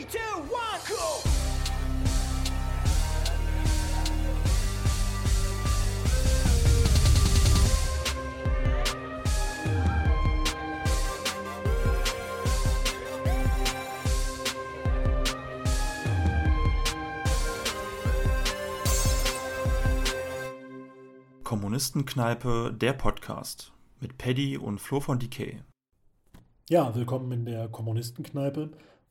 Three, two, one, go! Kommunistenkneipe, der Podcast mit Paddy und Flo von Decay. Ja, willkommen in der Kommunistenkneipe.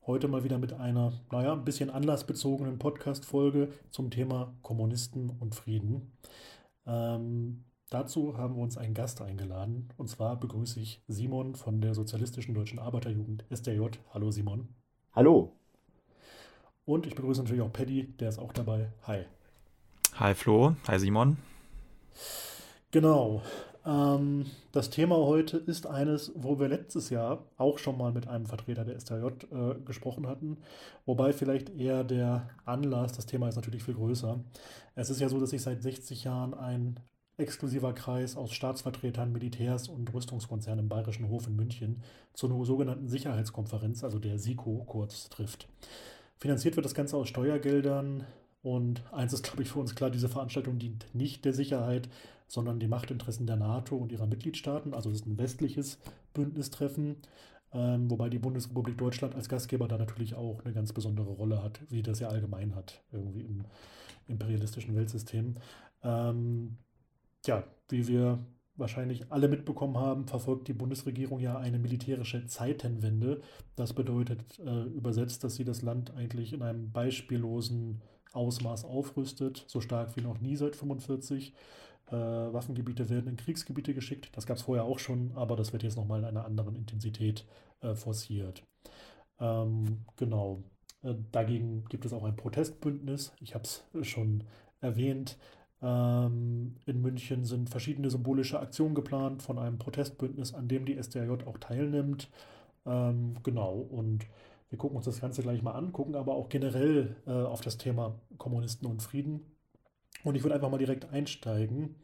Heute mal wieder mit einer, naja, ein bisschen anlassbezogenen Podcast-Folge zum Thema Kommunisten und Frieden. Ähm, dazu haben wir uns einen Gast eingeladen. Und zwar begrüße ich Simon von der Sozialistischen Deutschen Arbeiterjugend SDJ. Hallo Simon. Hallo. Und ich begrüße natürlich auch Paddy, der ist auch dabei. Hi. Hi Flo, hi Simon. Genau. Ähm, das Thema heute ist eines, wo wir letztes Jahr auch schon mal mit einem Vertreter der STJ äh, gesprochen hatten. Wobei vielleicht eher der Anlass, das Thema ist natürlich viel größer. Es ist ja so, dass sich seit 60 Jahren ein exklusiver Kreis aus Staatsvertretern, Militärs und Rüstungskonzernen im Bayerischen Hof in München zur sogenannten Sicherheitskonferenz, also der SIKO kurz, trifft. Finanziert wird das Ganze aus Steuergeldern und eins ist, glaube ich, für uns klar, diese Veranstaltung dient nicht der Sicherheit, sondern die Machtinteressen der NATO und ihrer Mitgliedstaaten. Also es ist ein westliches Bündnistreffen, ähm, wobei die Bundesrepublik Deutschland als Gastgeber da natürlich auch eine ganz besondere Rolle hat, wie das ja allgemein hat, irgendwie im imperialistischen Weltsystem. Ähm, ja, wie wir wahrscheinlich alle mitbekommen haben, verfolgt die Bundesregierung ja eine militärische Zeitenwende. Das bedeutet äh, übersetzt, dass sie das Land eigentlich in einem beispiellosen Ausmaß aufrüstet, so stark wie noch nie seit 1945. Äh, Waffengebiete werden in Kriegsgebiete geschickt. Das gab es vorher auch schon, aber das wird jetzt nochmal in einer anderen Intensität äh, forciert. Ähm, genau. Äh, dagegen gibt es auch ein Protestbündnis. Ich habe es schon erwähnt. Ähm, in München sind verschiedene symbolische Aktionen geplant von einem Protestbündnis, an dem die SDRJ auch teilnimmt. Ähm, genau. Und wir gucken uns das Ganze gleich mal an, gucken aber auch generell äh, auf das Thema Kommunisten und Frieden. Und ich würde einfach mal direkt einsteigen.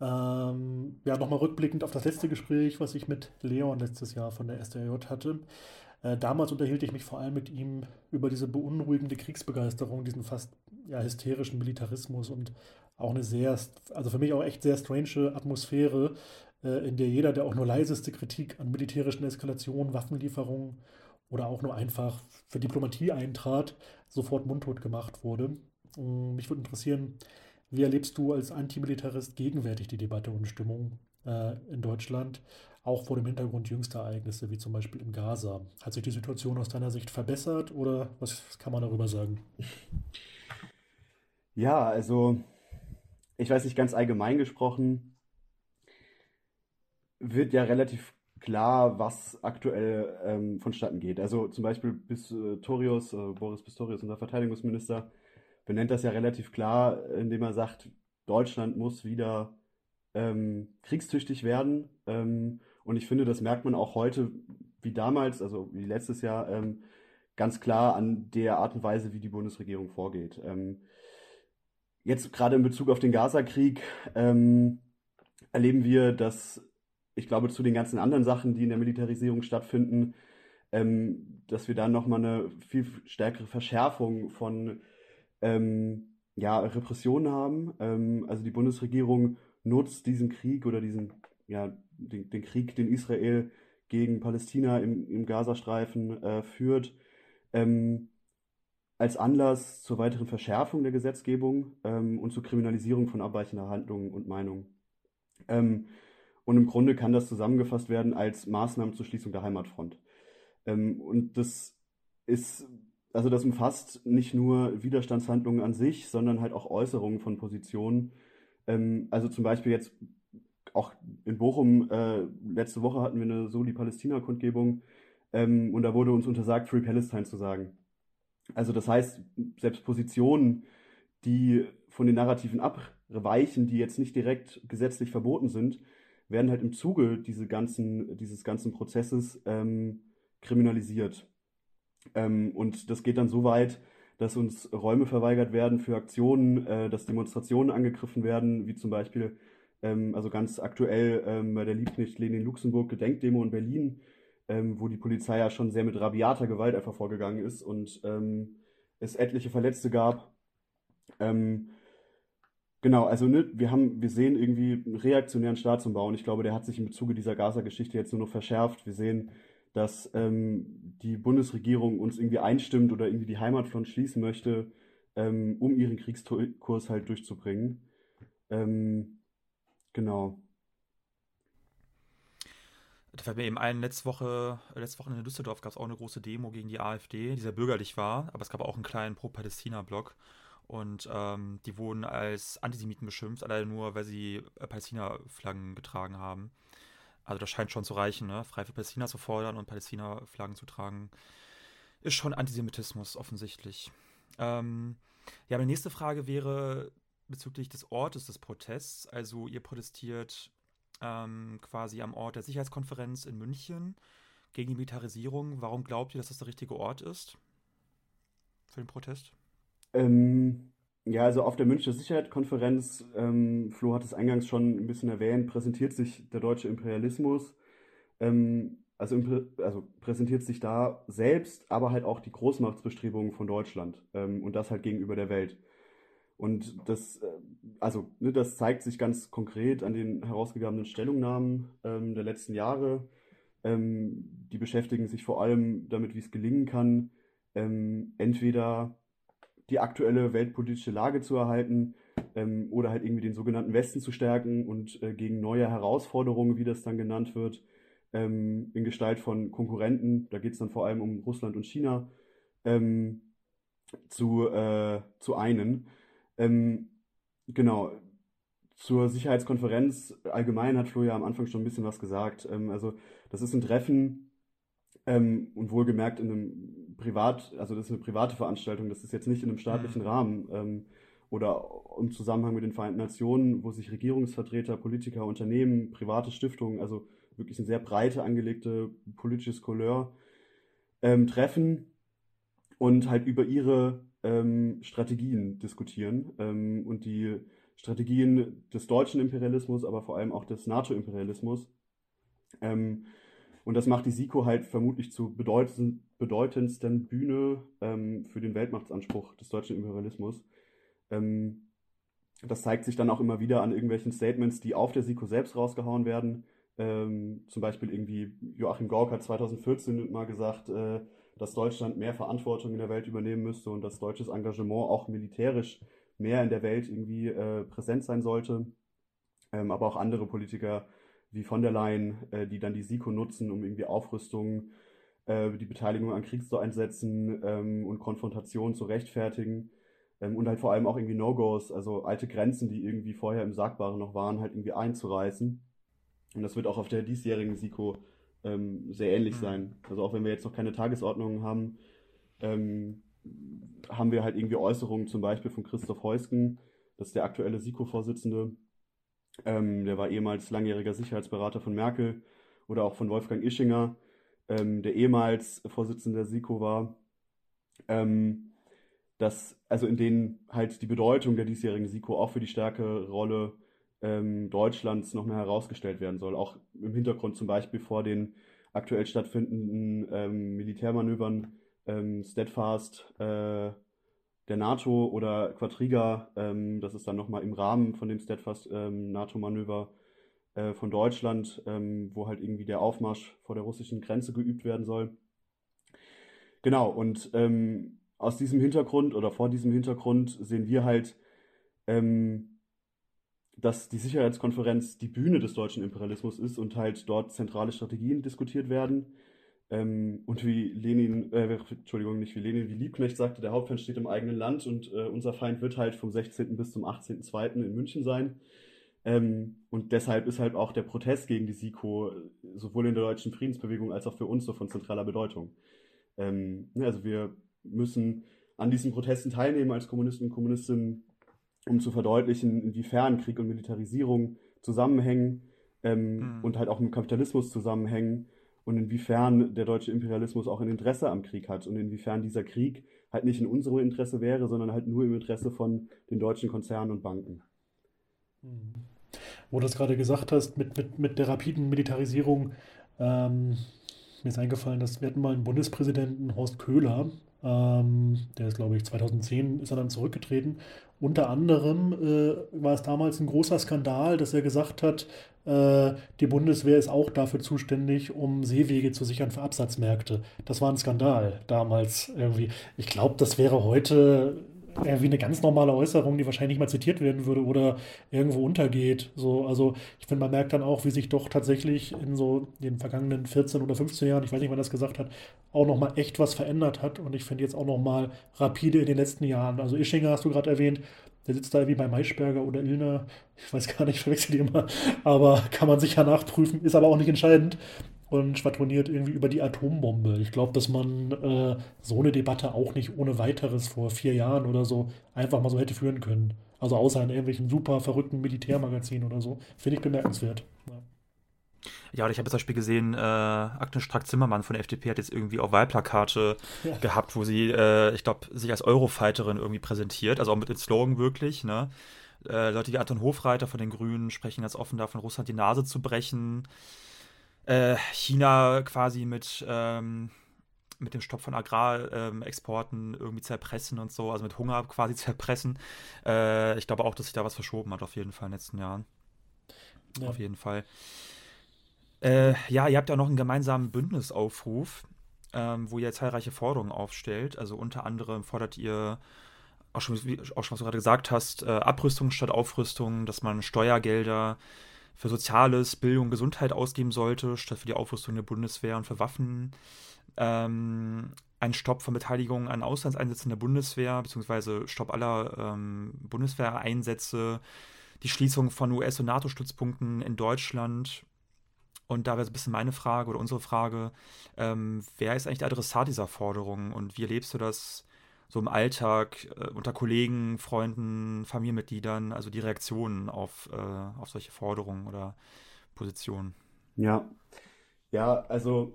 Ähm, ja, nochmal rückblickend auf das letzte Gespräch, was ich mit Leon letztes Jahr von der SDRJ hatte. Äh, damals unterhielt ich mich vor allem mit ihm über diese beunruhigende Kriegsbegeisterung, diesen fast ja, hysterischen Militarismus und auch eine sehr, also für mich auch echt sehr strange Atmosphäre, äh, in der jeder, der auch nur leiseste Kritik an militärischen Eskalationen, Waffenlieferungen oder auch nur einfach für Diplomatie eintrat, sofort mundtot gemacht wurde. Mm, mich würde interessieren, wie erlebst du als Antimilitarist gegenwärtig die Debatte und Stimmung äh, in Deutschland, auch vor dem Hintergrund jüngster Ereignisse, wie zum Beispiel in Gaza? Hat sich die Situation aus deiner Sicht verbessert oder was, kann man darüber sagen? Ja, also ich weiß nicht, ganz allgemein gesprochen, wird ja relativ klar, was aktuell ähm, vonstatten geht. Also zum Beispiel Pistorius, äh, Boris Pistorius, unser Verteidigungsminister, benennt das ja relativ klar, indem er sagt, Deutschland muss wieder ähm, kriegstüchtig werden. Ähm, und ich finde, das merkt man auch heute wie damals, also wie letztes Jahr, ähm, ganz klar an der Art und Weise, wie die Bundesregierung vorgeht. Ähm, jetzt gerade in Bezug auf den Gaza-Krieg ähm, erleben wir, dass ich glaube, zu den ganzen anderen Sachen, die in der Militarisierung stattfinden, ähm, dass wir da nochmal eine viel stärkere Verschärfung von ähm, ja, Repressionen haben. Ähm, also die Bundesregierung nutzt diesen Krieg oder diesen, ja, den, den Krieg, den Israel gegen Palästina im, im Gazastreifen äh, führt, ähm, als Anlass zur weiteren Verschärfung der Gesetzgebung ähm, und zur Kriminalisierung von abweichender Handlungen und Meinungen. Ähm, und im Grunde kann das zusammengefasst werden als Maßnahmen zur Schließung der Heimatfront. Ähm, und das ist, also das umfasst nicht nur Widerstandshandlungen an sich, sondern halt auch Äußerungen von Positionen. Ähm, also zum Beispiel jetzt auch in Bochum, äh, letzte Woche hatten wir eine Soli-Palästina-Kundgebung ähm, und da wurde uns untersagt, Free Palestine zu sagen. Also das heißt, selbst Positionen, die von den Narrativen abweichen, die jetzt nicht direkt gesetzlich verboten sind, werden halt im Zuge diese ganzen, dieses ganzen Prozesses ähm, kriminalisiert. Ähm, und das geht dann so weit, dass uns Räume verweigert werden für Aktionen, äh, dass Demonstrationen angegriffen werden, wie zum Beispiel, ähm, also ganz aktuell ähm, bei der Liebknecht Lenin Luxemburg Gedenkdemo in Berlin, ähm, wo die Polizei ja schon sehr mit rabiater Gewalt einfach vorgegangen ist und ähm, es etliche Verletzte gab. Ähm, genau, also ne, wir haben, wir sehen irgendwie einen reaktionären Staatsumbau und ich glaube, der hat sich im Zuge dieser Gaza-Geschichte jetzt nur noch verschärft. Wir sehen, dass ähm, die Bundesregierung uns irgendwie einstimmt oder irgendwie die Heimatfront schließen möchte, ähm, um ihren Kriegskurs halt durchzubringen. Ähm, genau. Da fällt mir eben ein, letzte Woche, letzte Woche in Düsseldorf gab es auch eine große Demo gegen die AfD, die sehr bürgerlich war, aber es gab auch einen kleinen Pro-Palästina-Block. Und ähm, die wurden als Antisemiten beschimpft, allein nur, weil sie äh, Palästina-Flaggen getragen haben. Also das scheint schon zu reichen, ne? Frei für Palästina zu fordern und Palästina-Flaggen zu tragen. Ist schon Antisemitismus offensichtlich. Ähm, ja, meine nächste Frage wäre bezüglich des Ortes des Protests. Also ihr protestiert ähm, quasi am Ort der Sicherheitskonferenz in München gegen die Militarisierung. Warum glaubt ihr, dass das der richtige Ort ist für den Protest? Ähm, ja, also auf der Münchner Sicherheitskonferenz, ähm, Flo hat es eingangs schon ein bisschen erwähnt, präsentiert sich der deutsche Imperialismus. Ähm, also, also, präsentiert sich da selbst, aber halt auch die Großmachtsbestrebungen von Deutschland ähm, und das halt gegenüber der Welt. Und das, äh, also, ne, das zeigt sich ganz konkret an den herausgegebenen Stellungnahmen ähm, der letzten Jahre. Ähm, die beschäftigen sich vor allem damit, wie es gelingen kann, ähm, entweder die aktuelle weltpolitische Lage zu erhalten ähm, oder halt irgendwie den sogenannten Westen zu stärken und äh, gegen neue Herausforderungen, wie das dann genannt wird, ähm, in Gestalt von Konkurrenten, da geht es dann vor allem um Russland und China, ähm, zu, äh, zu einen. Ähm, genau. Zur Sicherheitskonferenz allgemein hat Flo ja am Anfang schon ein bisschen was gesagt. Ähm, also das ist ein Treffen ähm, und wohlgemerkt in einem Privat, also das ist eine private Veranstaltung, das ist jetzt nicht in einem staatlichen mhm. Rahmen ähm, oder im Zusammenhang mit den Vereinten Nationen, wo sich Regierungsvertreter, Politiker, Unternehmen, private Stiftungen, also wirklich ein sehr breite angelegte politisches Couleur ähm, treffen und halt über ihre ähm, Strategien diskutieren ähm, und die Strategien des deutschen Imperialismus, aber vor allem auch des NATO-Imperialismus. Ähm, und das macht die SIKO halt vermutlich zu bedeutend, bedeutendsten Bühne ähm, für den Weltmachtsanspruch des deutschen Imperialismus. Ähm, das zeigt sich dann auch immer wieder an irgendwelchen Statements, die auf der SIKO selbst rausgehauen werden. Ähm, zum Beispiel irgendwie Joachim Gauck hat 2014 mal gesagt, äh, dass Deutschland mehr Verantwortung in der Welt übernehmen müsste und dass deutsches Engagement auch militärisch mehr in der Welt irgendwie äh, präsent sein sollte. Ähm, aber auch andere Politiker wie von der Leyen, äh, die dann die SIKO nutzen, um irgendwie Aufrüstung, äh, die Beteiligung an Kriegseinsätzen ähm, und Konfrontation zu rechtfertigen. Ähm, und halt vor allem auch irgendwie No-Gos, also alte Grenzen, die irgendwie vorher im Sagbaren noch waren, halt irgendwie einzureißen. Und das wird auch auf der diesjährigen SIKO ähm, sehr ähnlich mhm. sein. Also auch wenn wir jetzt noch keine Tagesordnungen haben, ähm, haben wir halt irgendwie Äußerungen zum Beispiel von Christoph Heusken, das ist der aktuelle SIKO-Vorsitzende. Ähm, der war ehemals langjähriger Sicherheitsberater von Merkel oder auch von Wolfgang Ischinger, ähm, der ehemals Vorsitzender der SIKO war. Ähm, dass, also in denen halt die Bedeutung der diesjährigen SIKO auch für die stärkere Rolle ähm, Deutschlands noch mehr herausgestellt werden soll. Auch im Hintergrund zum Beispiel vor den aktuell stattfindenden ähm, Militärmanövern ähm, Steadfast äh, der NATO oder Quadriga, ähm, das ist dann nochmal im Rahmen von dem Steadfast ähm, äh, von Deutschland, ähm, wo halt irgendwie der Aufmarsch vor der russischen Grenze geübt werden soll. Genau, und ähm, aus diesem Hintergrund oder vor diesem Hintergrund sehen wir halt, ähm, dass die Sicherheitskonferenz die Bühne des deutschen Imperialismus ist und halt dort zentrale Strategien diskutiert werden. Ähm, und wie Lenin, äh, Entschuldigung, nicht wie Lenin, wie Liebknecht sagte, der Hauptfeind steht im eigenen Land und äh, unser Feind wird halt vom 16. bis zum 18.02. in München sein. Ähm, und deshalb ist halt auch der Protest gegen die SIKO sowohl in der deutschen Friedensbewegung als auch für uns so von zentraler Bedeutung. Ähm, ne, also wir müssen an diesen Protesten teilnehmen als Kommunisten und Kommunistinnen um zu verdeutlichen, inwiefern Krieg und Militarisierung zusammenhängen ähm, mhm. und halt auch mit Kapitalismus zusammenhängen und inwiefern der deutsche Imperialismus auch ein Interesse am Krieg hat und inwiefern dieser Krieg halt nicht in unserem Interesse wäre, sondern halt nur im Interesse von den deutschen Konzernen und Banken. Mhm. Wo du das gerade gesagt hast, mit, mit, mit der rapiden Militarisierung, ähm, mir ist eingefallen, dass wir hatten mal einen Bundespräsidenten, Horst Köhler, ähm, der ist, glaube ich, 2010 ist er dann zurückgetreten. Unter anderem äh, war es damals ein großer Skandal, dass er gesagt hat, äh, die Bundeswehr ist auch dafür zuständig, um Seewege zu sichern für Absatzmärkte. Das war ein Skandal damals irgendwie. Ich glaube, das wäre heute irgendwie eine ganz normale Äußerung, die wahrscheinlich mal zitiert werden würde oder irgendwo untergeht. So, also ich finde, man merkt dann auch, wie sich doch tatsächlich in so den vergangenen 14 oder 15 Jahren, ich weiß nicht, wann das gesagt hat, auch nochmal echt was verändert hat. Und ich finde jetzt auch nochmal rapide in den letzten Jahren. Also Ischinger hast du gerade erwähnt, der sitzt da wie bei Maischberger oder Ilner. Ich weiß gar nicht, verwechsel die immer. Aber kann man sicher nachprüfen, ist aber auch nicht entscheidend und schwadroniert irgendwie über die Atombombe. Ich glaube, dass man äh, so eine Debatte auch nicht ohne weiteres vor vier Jahren oder so einfach mal so hätte führen können. Also außer in irgendwelchen super verrückten Militärmagazinen oder so. Finde ich bemerkenswert. Ja. Ja, ich habe jetzt zum Beispiel gesehen, äh, Agnes Strack-Zimmermann von der FDP hat jetzt irgendwie auch Wahlplakate ja. gehabt, wo sie, äh, ich glaube, sich als Eurofighterin irgendwie präsentiert, also auch mit dem Slogan wirklich, ne? Äh, Leute wie Anton Hofreiter von den Grünen sprechen ganz offen davon, Russland die Nase zu brechen äh, China quasi mit, ähm, mit dem Stopp von Agrarexporten irgendwie zerpressen und so, also mit Hunger quasi zerpressen. Äh, ich glaube auch, dass sich da was verschoben hat, auf jeden Fall in den letzten Jahren. Ja. Auf jeden Fall. Äh, ja, ihr habt ja noch einen gemeinsamen Bündnisaufruf, ähm, wo ihr zahlreiche Forderungen aufstellt. Also unter anderem fordert ihr auch schon, wie, auch schon was du gerade gesagt hast, äh, Abrüstung statt Aufrüstung, dass man Steuergelder für Soziales, Bildung, Gesundheit ausgeben sollte, statt für die Aufrüstung der Bundeswehr und für Waffen. Ähm, ein Stopp von Beteiligung an Auslandseinsätzen der Bundeswehr, beziehungsweise Stopp aller ähm, Bundeswehreinsätze, die Schließung von US- und NATO-Stützpunkten in Deutschland. Und da wäre so ein bisschen meine Frage oder unsere Frage, ähm, wer ist eigentlich der Adressat dieser Forderung und wie erlebst du das so im Alltag äh, unter Kollegen, Freunden, Familienmitgliedern, also die Reaktionen auf, äh, auf solche Forderungen oder Positionen? Ja, ja, also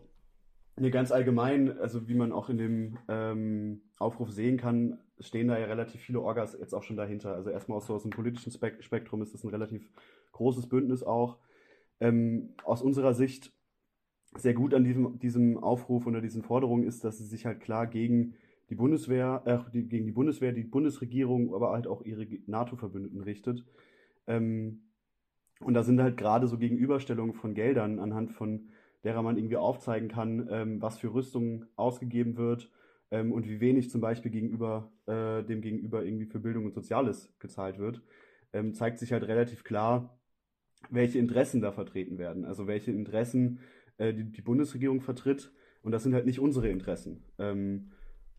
nee, ganz allgemein, also wie man auch in dem ähm, Aufruf sehen kann, stehen da ja relativ viele Orgas jetzt auch schon dahinter. Also erstmal aus, so aus dem politischen Spektrum ist das ein relativ großes Bündnis auch. Ähm, aus unserer Sicht sehr gut an diesem, diesem Aufruf oder diesen Forderungen ist, dass sie sich halt klar gegen die Bundeswehr, äh, die, gegen die Bundeswehr, die Bundesregierung, aber halt auch ihre NATO-Verbündeten richtet. Ähm, und da sind halt gerade so Gegenüberstellungen von Geldern, anhand von derer man irgendwie aufzeigen kann, ähm, was für Rüstung ausgegeben wird ähm, und wie wenig zum Beispiel gegenüber äh, dem Gegenüber irgendwie für Bildung und Soziales gezahlt wird, ähm, zeigt sich halt relativ klar, welche Interessen da vertreten werden. Also welche Interessen äh, die, die Bundesregierung vertritt. Und das sind halt nicht unsere Interessen.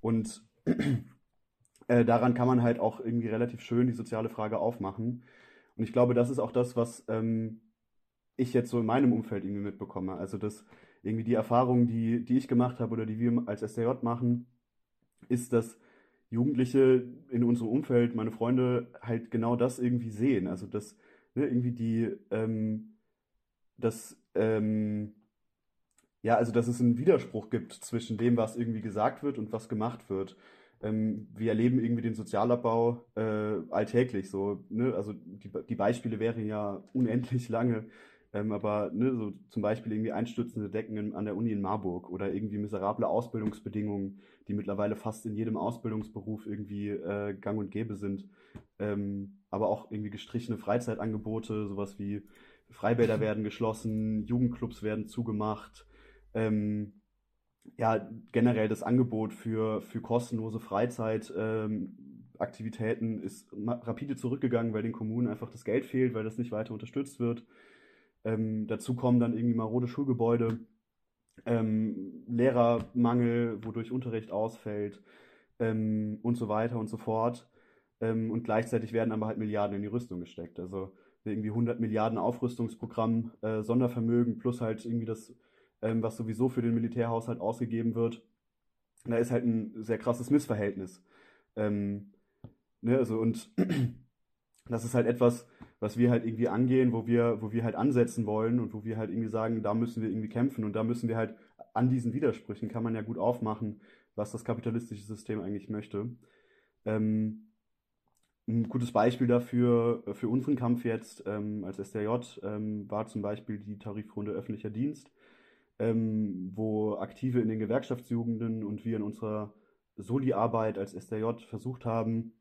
Und äh, daran kann man halt auch irgendwie relativ schön die soziale Frage aufmachen. Und ich glaube, das ist auch das, was ähm, ich jetzt so in meinem Umfeld irgendwie mitbekomme. Also, dass irgendwie die Erfahrung, die, die ich gemacht habe oder die wir als SDJ machen, ist, dass Jugendliche in unserem Umfeld, meine Freunde, halt genau das irgendwie sehen. Also, dass ne, irgendwie die, ähm, dass ähm, ja, also dass es einen Widerspruch gibt zwischen dem, was irgendwie gesagt wird und was gemacht wird. Ähm, wir erleben irgendwie den Sozialabbau äh, alltäglich so. Ne? Also die, die Beispiele wären ja unendlich lange. Ähm, aber ne, so zum Beispiel irgendwie einstürzende Decken in, an der Uni in Marburg oder irgendwie miserable Ausbildungsbedingungen, die mittlerweile fast in jedem Ausbildungsberuf irgendwie äh, gang und gäbe sind. Ähm, aber auch irgendwie gestrichene Freizeitangebote, sowas wie Freibäder werden geschlossen, Jugendclubs werden zugemacht, ähm, ja, generell das Angebot für, für kostenlose Freizeitaktivitäten ähm, ist rapide zurückgegangen, weil den Kommunen einfach das Geld fehlt, weil das nicht weiter unterstützt wird. Ähm, dazu kommen dann irgendwie marode Schulgebäude, ähm, Lehrermangel, wodurch Unterricht ausfällt ähm, und so weiter und so fort. Ähm, und gleichzeitig werden aber halt Milliarden in die Rüstung gesteckt. Also irgendwie 100 Milliarden Aufrüstungsprogramm, äh, Sondervermögen plus halt irgendwie das ähm, was sowieso für den Militärhaushalt ausgegeben wird. Da ist halt ein sehr krasses Missverhältnis. Ähm, ne, also und das ist halt etwas, was wir halt irgendwie angehen, wo wir, wo wir halt ansetzen wollen und wo wir halt irgendwie sagen, da müssen wir irgendwie kämpfen und da müssen wir halt an diesen Widersprüchen kann man ja gut aufmachen, was das kapitalistische System eigentlich möchte. Ähm, ein gutes Beispiel dafür für unseren Kampf jetzt ähm, als SDJ ähm, war zum Beispiel die Tarifrunde öffentlicher Dienst, ähm, wo Aktive in den Gewerkschaftsjugenden und wir in unserer Soli-Arbeit als SDJ versucht haben,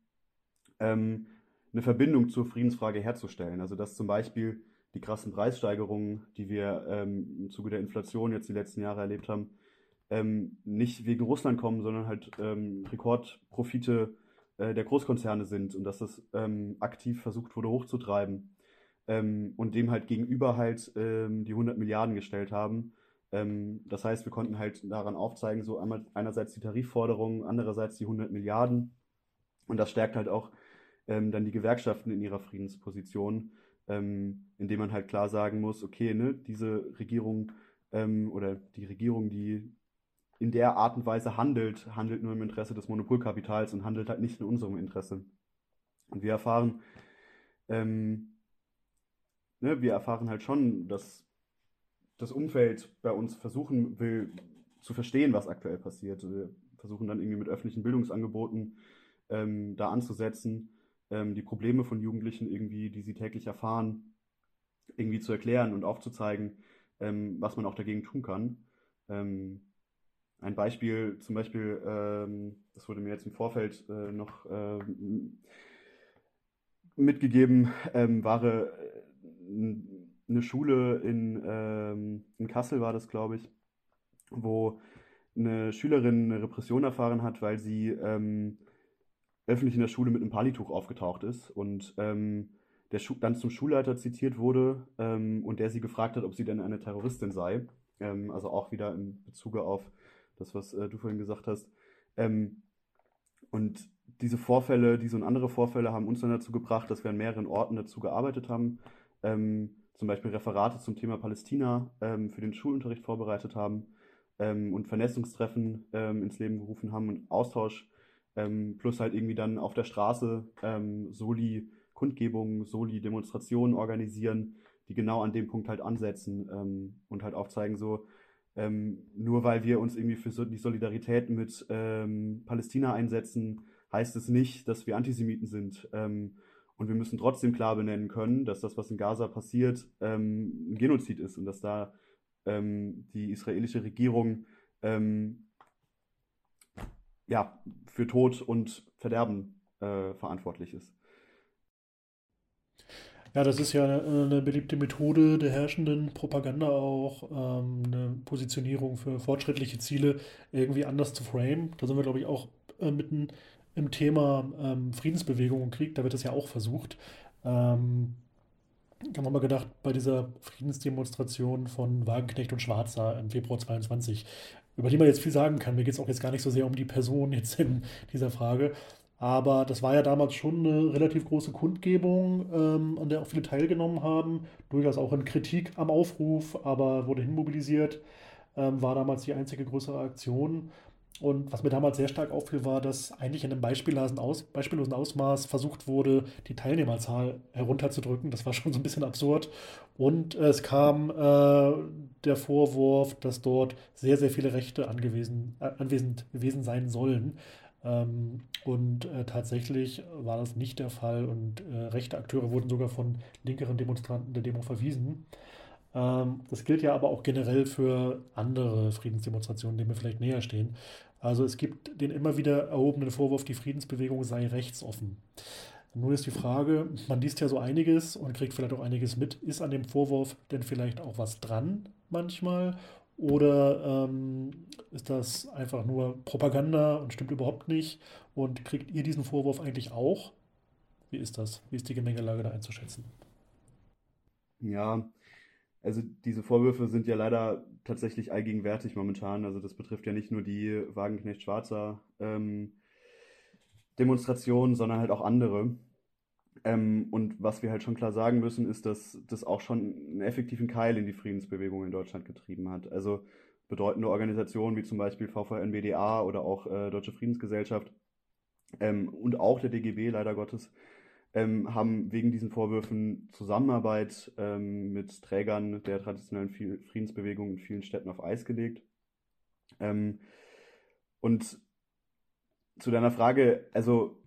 ähm, eine Verbindung zur Friedensfrage herzustellen. Also dass zum Beispiel die krassen Preissteigerungen, die wir ähm, im Zuge der Inflation jetzt die letzten Jahre erlebt haben, ähm, nicht wegen Russland kommen, sondern halt ähm, Rekordprofite äh, der Großkonzerne sind und dass das ähm, aktiv versucht wurde hochzutreiben ähm, und dem halt gegenüber halt ähm, die 100 Milliarden gestellt haben. Ähm, das heißt, wir konnten halt daran aufzeigen, so einmal, einerseits die Tarifforderungen, andererseits die 100 Milliarden und das stärkt halt auch dann die Gewerkschaften in ihrer Friedensposition, indem man halt klar sagen muss, okay, ne, diese Regierung oder die Regierung, die in der Art und Weise handelt, handelt nur im Interesse des Monopolkapitals und handelt halt nicht in unserem Interesse. Und wir erfahren, ähm, ne, wir erfahren halt schon, dass das Umfeld bei uns versuchen will zu verstehen, was aktuell passiert. Wir versuchen dann irgendwie mit öffentlichen Bildungsangeboten ähm, da anzusetzen, ähm, die Probleme von Jugendlichen irgendwie, die sie täglich erfahren, irgendwie zu erklären und aufzuzeigen, ähm, was man auch dagegen tun kann. Ähm, ein Beispiel, zum Beispiel, ähm, das wurde mir jetzt im Vorfeld äh, noch ähm, mitgegeben, ähm, war äh, eine Schule in, ähm, in Kassel, war das, glaube ich, wo eine Schülerin eine Repression erfahren hat, weil sie ähm, öffentlich in der Schule mit einem Palituch aufgetaucht ist und ähm, der Schu dann zum Schulleiter zitiert wurde und der sie gefragt hat, ob sie denn eine Terroristin sei. also auch wieder in Bezug auf das, was äh, du vorhin gesagt hast. Ähm, und diese Vorfälle, diese und andere Vorfälle haben uns dann dazu gebracht, dass wir an mehreren Orten dazu gearbeitet haben, ähm, zum Beispiel Referate zum Thema Palästina ähm, für den Schulunterricht vorbereitet haben ähm, und Vernetzungstreffen ähm, ins Leben gerufen haben und Austausch, ähm, plus halt irgendwie dann auf der Straße Soli Kundgebungen, Soli Demonstrationen organisieren, die genau an dem Punkt halt ansetzen und halt aufzeigen, so, ähm, nur weil wir uns irgendwie für die Solidarität mit ähm, Palästina einsetzen, heißt es nicht, dass wir Antisemiten sind. Und wir müssen trotzdem klar benennen können, dass das, was in Gaza passiert, ähm, ein Genozid ist und dass da ähm, die israelische Regierung ähm, ja, für Tod und Verderben äh, verantwortlich ist. Ja, das ist ja eine, beliebte Methode der herrschenden Propaganda auch, ähm, eine Positionierung für fortschrittliche Ziele irgendwie anders zu framen. Da sind wir, glaube ich, auch äh, mitten im Thema ähm, Friedensbewegung und Krieg, da wird das ja auch versucht. Ähm, ich habe mal gedacht, bei dieser Friedensdemonstration von Wagenknecht und Schwarzer im Februar 22, über die man jetzt viel sagen kann, mir geht es auch jetzt gar nicht so sehr um die Person jetzt in dieser Frage, aber das war ja damals schon eine relativ große Kundgebung, ähm, an der auch viele teilgenommen haben. Durchaus auch in Kritik am Aufruf, aber wurde hinmobilisiert. Ähm, war damals die einzige größere Aktion. Und was mir damals sehr stark auffiel, war, dass eigentlich in einem beispiellosen, Aus, beispiellosen Ausmaß versucht wurde, die Teilnehmerzahl herunterzudrücken. Das war schon so ein bisschen absurd. Und es kam äh, der Vorwurf, dass dort sehr, sehr viele Rechte angewiesen, äh, anwesend gewesen sein sollen. Ähm, und äh, tatsächlich war das nicht der Fall und äh, rechte Akteure wurden sogar von linkeren Demonstranten der Demo verwiesen. Ähm, das gilt ja aber auch generell für andere Friedensdemonstrationen, denen wir vielleicht näher stehen. Also es gibt den immer wieder erhobenen Vorwurf, die Friedensbewegung sei rechtsoffen. Nun ist die Frage, man liest ja so einiges und kriegt vielleicht auch einiges mit. Ist an dem Vorwurf denn vielleicht auch was dran manchmal? Oder ähm, ist das einfach nur Propaganda und stimmt überhaupt nicht? Und kriegt ihr diesen Vorwurf eigentlich auch? Wie ist das? Wie ist die Gemengelage da einzuschätzen? Ja, also diese Vorwürfe sind ja leider tatsächlich allgegenwärtig momentan. Also das betrifft ja nicht nur die Wagenknecht-Schwarzer ähm, Demonstrationen, sondern halt auch andere. Ähm, und was wir halt schon klar sagen müssen, ist, dass das auch schon einen effektiven Keil in die Friedensbewegung in Deutschland getrieben hat. Also bedeutende Organisationen wie zum Beispiel VVN-BDA oder auch äh, Deutsche Friedensgesellschaft ähm, und auch der DGB leider Gottes ähm, haben wegen diesen Vorwürfen Zusammenarbeit ähm, mit Trägern der traditionellen Friedensbewegung in vielen Städten auf Eis gelegt. Ähm, und zu deiner Frage, also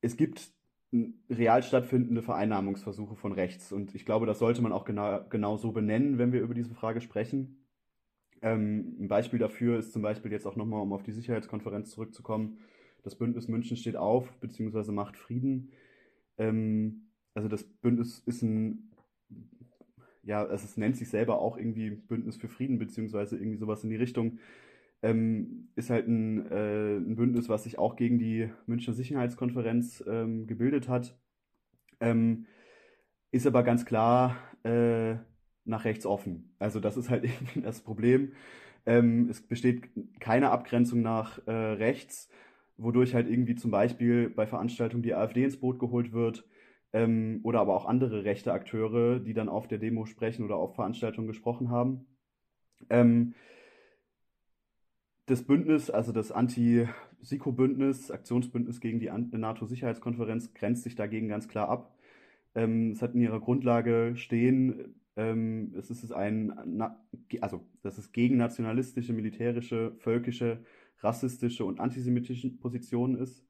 es gibt real stattfindende Vereinnahmungsversuche von rechts. Und ich glaube, das sollte man auch genau, genau so benennen, wenn wir über diese Frage sprechen. Ähm, ein Beispiel dafür ist zum Beispiel jetzt auch nochmal, um auf die Sicherheitskonferenz zurückzukommen, das Bündnis München steht auf, beziehungsweise macht Frieden. Ähm, also das Bündnis ist ein, ja, also es nennt sich selber auch irgendwie Bündnis für Frieden, beziehungsweise irgendwie sowas in die Richtung. Ähm, ist halt ein, äh, ein, Bündnis, was sich auch gegen die Münchner Sicherheitskonferenz ähm, gebildet hat. Ähm, ist aber ganz klar äh, nach rechts offen. Also das ist halt irgendwie das Problem. Ähm, es besteht keine Abgrenzung nach äh, rechts, wodurch halt irgendwie zum Beispiel bei Veranstaltungen die AfD ins Boot geholt wird ähm, oder aber auch andere rechte Akteure, die dann auf der Demo sprechen oder auf Veranstaltungen gesprochen haben. Ähm, das Bündnis, also das Anti-Siko-Bündnis, Aktionsbündnis gegen die NATO-Sicherheitskonferenz, grenzt sich dagegen ganz klar ab. Ähm, es hat in ihrer Grundlage stehen, ähm, es ist ein, also dass es gegen nationalistische, militärische, völkische, rassistische und antisemitische Positionen ist.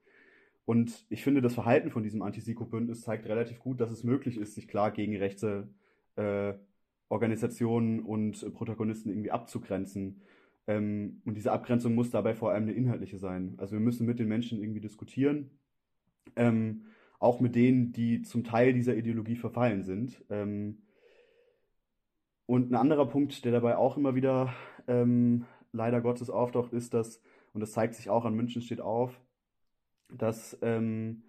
Und ich finde, das Verhalten von diesem Anti-Siko-Bündnis zeigt relativ gut, dass es möglich ist, sich klar gegen rechte äh, Organisationen und Protagonisten irgendwie abzugrenzen. Ähm, und diese Abgrenzung muss dabei vor allem eine inhaltliche sein. Also wir müssen mit den Menschen irgendwie diskutieren, ähm, auch mit denen, die zum Teil dieser Ideologie verfallen sind. Ähm, und ein anderer Punkt, der dabei auch immer wieder ähm, leider Gottes auftaucht, ist, dass, und das zeigt sich auch an München steht auf, dass ähm,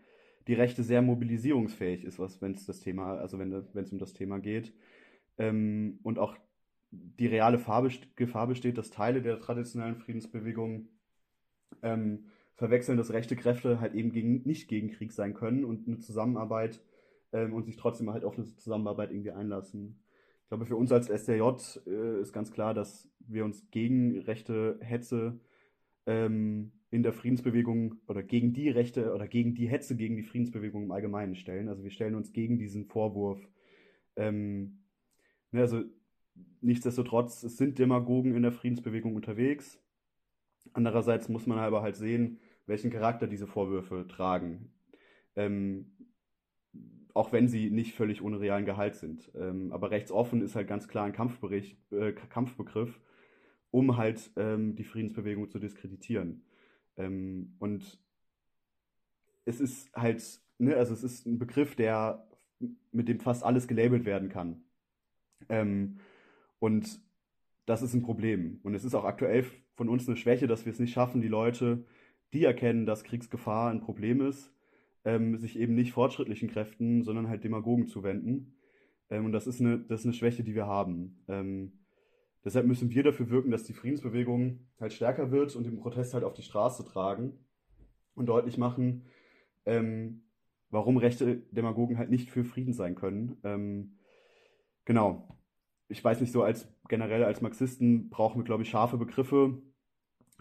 die Rechte sehr mobilisierungsfähig ist, was wenn es das Thema, also wenn es um das Thema geht. Ähm, und auch die reale Farbe, Gefahr besteht, dass Teile der traditionellen Friedensbewegung ähm, verwechseln, dass rechte Kräfte halt eben gegen, nicht gegen Krieg sein können und eine Zusammenarbeit ähm, und sich trotzdem halt auf eine Zusammenarbeit irgendwie einlassen. Ich glaube, für uns als SDJ äh, ist ganz klar, dass wir uns gegen rechte Hetze ähm, in der Friedensbewegung oder gegen die Rechte oder gegen die Hetze gegen die Friedensbewegung im Allgemeinen stellen. Also wir stellen uns gegen diesen Vorwurf. Ähm, ne, also nichtsdestotrotz, es sind Demagogen in der Friedensbewegung unterwegs. Andererseits muss man aber halt sehen, welchen Charakter diese Vorwürfe tragen. Ähm, auch wenn sie nicht völlig ohne realen Gehalt sind. Ähm, aber rechtsoffen ist halt ganz klar ein äh, Kampfbegriff, um halt ähm, die Friedensbewegung zu diskreditieren. Ähm, und es ist halt, ne, also es ist ein Begriff, der mit dem fast alles gelabelt werden kann. Ähm, und das ist ein Problem. Und es ist auch aktuell von uns eine Schwäche, dass wir es nicht schaffen, die Leute, die erkennen, dass Kriegsgefahr ein Problem ist, ähm, sich eben nicht fortschrittlichen Kräften, sondern halt Demagogen zu wenden. Ähm, und das ist, eine, das ist eine Schwäche, die wir haben. Ähm, deshalb müssen wir dafür wirken, dass die Friedensbewegung halt stärker wird und den Protest halt auf die Straße tragen und deutlich machen, ähm, warum rechte Demagogen halt nicht für Frieden sein können. Ähm, genau. Ich weiß nicht so, als generell als Marxisten brauchen wir, glaube ich, scharfe Begriffe,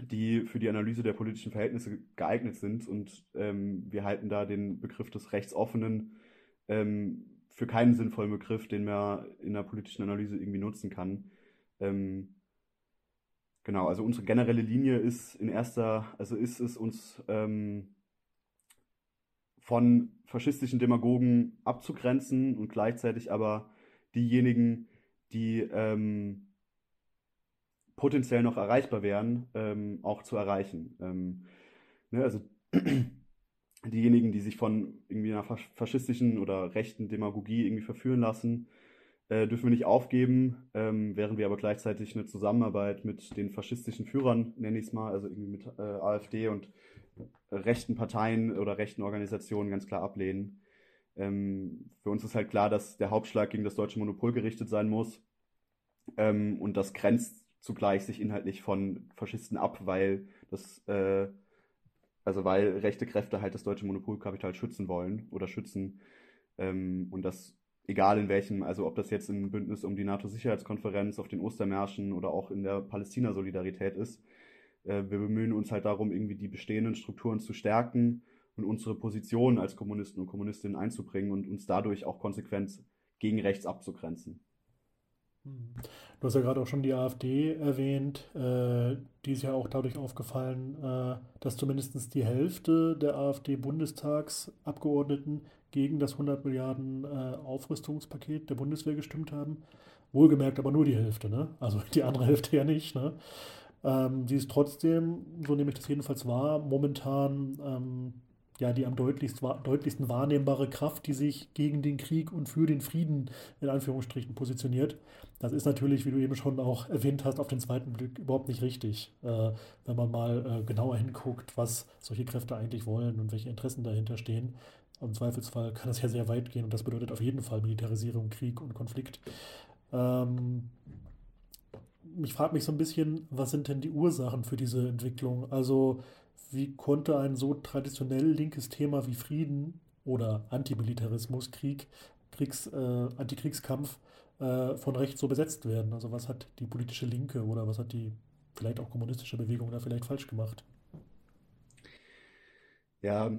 die für die Analyse der politischen Verhältnisse geeignet sind. Und ähm, wir halten da den Begriff des Rechtsoffenen ähm, für keinen sinnvollen Begriff, den man in der politischen Analyse irgendwie nutzen kann. Ähm, genau, also unsere generelle Linie ist in erster, also ist es uns ähm, von faschistischen Demagogen abzugrenzen und gleichzeitig aber diejenigen, die ähm, potenziell noch erreichbar wären, ähm, auch zu erreichen. Ähm, ne, also diejenigen, die sich von irgendwie einer faschistischen oder rechten Demagogie irgendwie verführen lassen, äh, dürfen wir nicht aufgeben, ähm, während wir aber gleichzeitig eine Zusammenarbeit mit den faschistischen Führern, nenne ich es mal, also irgendwie mit äh, AfD und rechten Parteien oder rechten Organisationen ganz klar ablehnen. Ähm, für uns ist halt klar, dass der Hauptschlag gegen das deutsche Monopol gerichtet sein muss. Ähm, und das grenzt zugleich sich inhaltlich von Faschisten ab, weil das, äh, also weil rechte Kräfte halt das deutsche Monopolkapital schützen wollen oder schützen. Ähm, und das egal in welchem, also ob das jetzt im Bündnis um die NATO-Sicherheitskonferenz, auf den Ostermärschen oder auch in der Palästina-Solidarität ist. Äh, wir bemühen uns halt darum, irgendwie die bestehenden Strukturen zu stärken und unsere Position als Kommunisten und Kommunistinnen einzubringen und uns dadurch auch konsequent gegen rechts abzugrenzen. Du hast ja gerade auch schon die AfD erwähnt. Äh, die ist ja auch dadurch aufgefallen, äh, dass zumindest die Hälfte der AfD-Bundestagsabgeordneten gegen das 100 Milliarden äh, Aufrüstungspaket der Bundeswehr gestimmt haben, Wohlgemerkt aber nur die Hälfte, ne? Also die andere Hälfte ja nicht, ne? Ähm, sie ist trotzdem, so nehme ich das jedenfalls wahr, momentan ähm, ja die am deutlichst, deutlichsten wahrnehmbare Kraft, die sich gegen den Krieg und für den Frieden in Anführungsstrichen positioniert. Das ist natürlich, wie du eben schon auch erwähnt hast, auf den zweiten Blick überhaupt nicht richtig, äh, wenn man mal äh, genauer hinguckt, was solche Kräfte eigentlich wollen und welche Interessen dahinter stehen. Im Zweifelsfall kann das ja sehr weit gehen und das bedeutet auf jeden Fall Militarisierung, Krieg und Konflikt. Ähm, ich frage mich so ein bisschen, was sind denn die Ursachen für diese Entwicklung? Also wie konnte ein so traditionell linkes Thema wie Frieden oder Antimilitarismus, Krieg, Kriegs, äh, Antikriegskampf äh, von rechts so besetzt werden? Also was hat die politische Linke oder was hat die vielleicht auch kommunistische Bewegung da vielleicht falsch gemacht? Ja,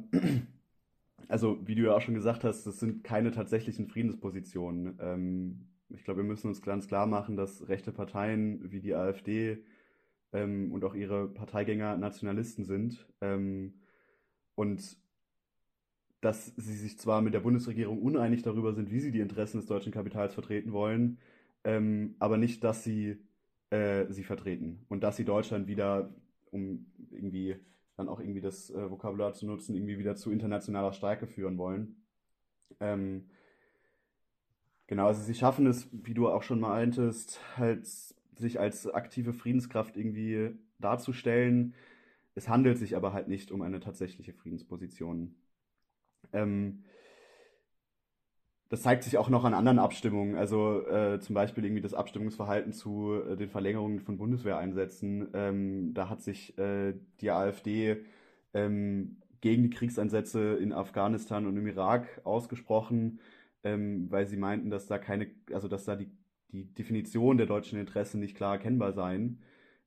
also wie du ja auch schon gesagt hast, das sind keine tatsächlichen Friedenspositionen. Ähm, ich glaube, wir müssen uns ganz klar machen, dass rechte Parteien wie die AfD ähm, und auch ihre Parteigänger Nationalisten sind. Ähm, und dass sie sich zwar mit der Bundesregierung uneinig darüber sind, wie sie die Interessen des deutschen Kapitals vertreten wollen, ähm, aber nicht, dass sie äh, sie vertreten und dass sie Deutschland wieder, um irgendwie dann auch irgendwie das äh, Vokabular zu nutzen, irgendwie wieder zu internationaler Stärke führen wollen. Ähm, genau, also sie schaffen es, wie du auch schon mal meintest, halt sich als aktive Friedenskraft irgendwie darzustellen. Es handelt sich aber halt nicht um eine tatsächliche Friedensposition. Ähm, das zeigt sich auch noch an anderen Abstimmungen, also äh, zum Beispiel irgendwie das Abstimmungsverhalten zu äh, den Verlängerungen von Bundeswehreinsätzen. Ähm, da hat sich äh, die AfD ähm, gegen die Kriegseinsätze in Afghanistan und im Irak ausgesprochen, ähm, weil sie meinten, dass da keine, also dass da die die Definition der deutschen Interessen nicht klar erkennbar seien,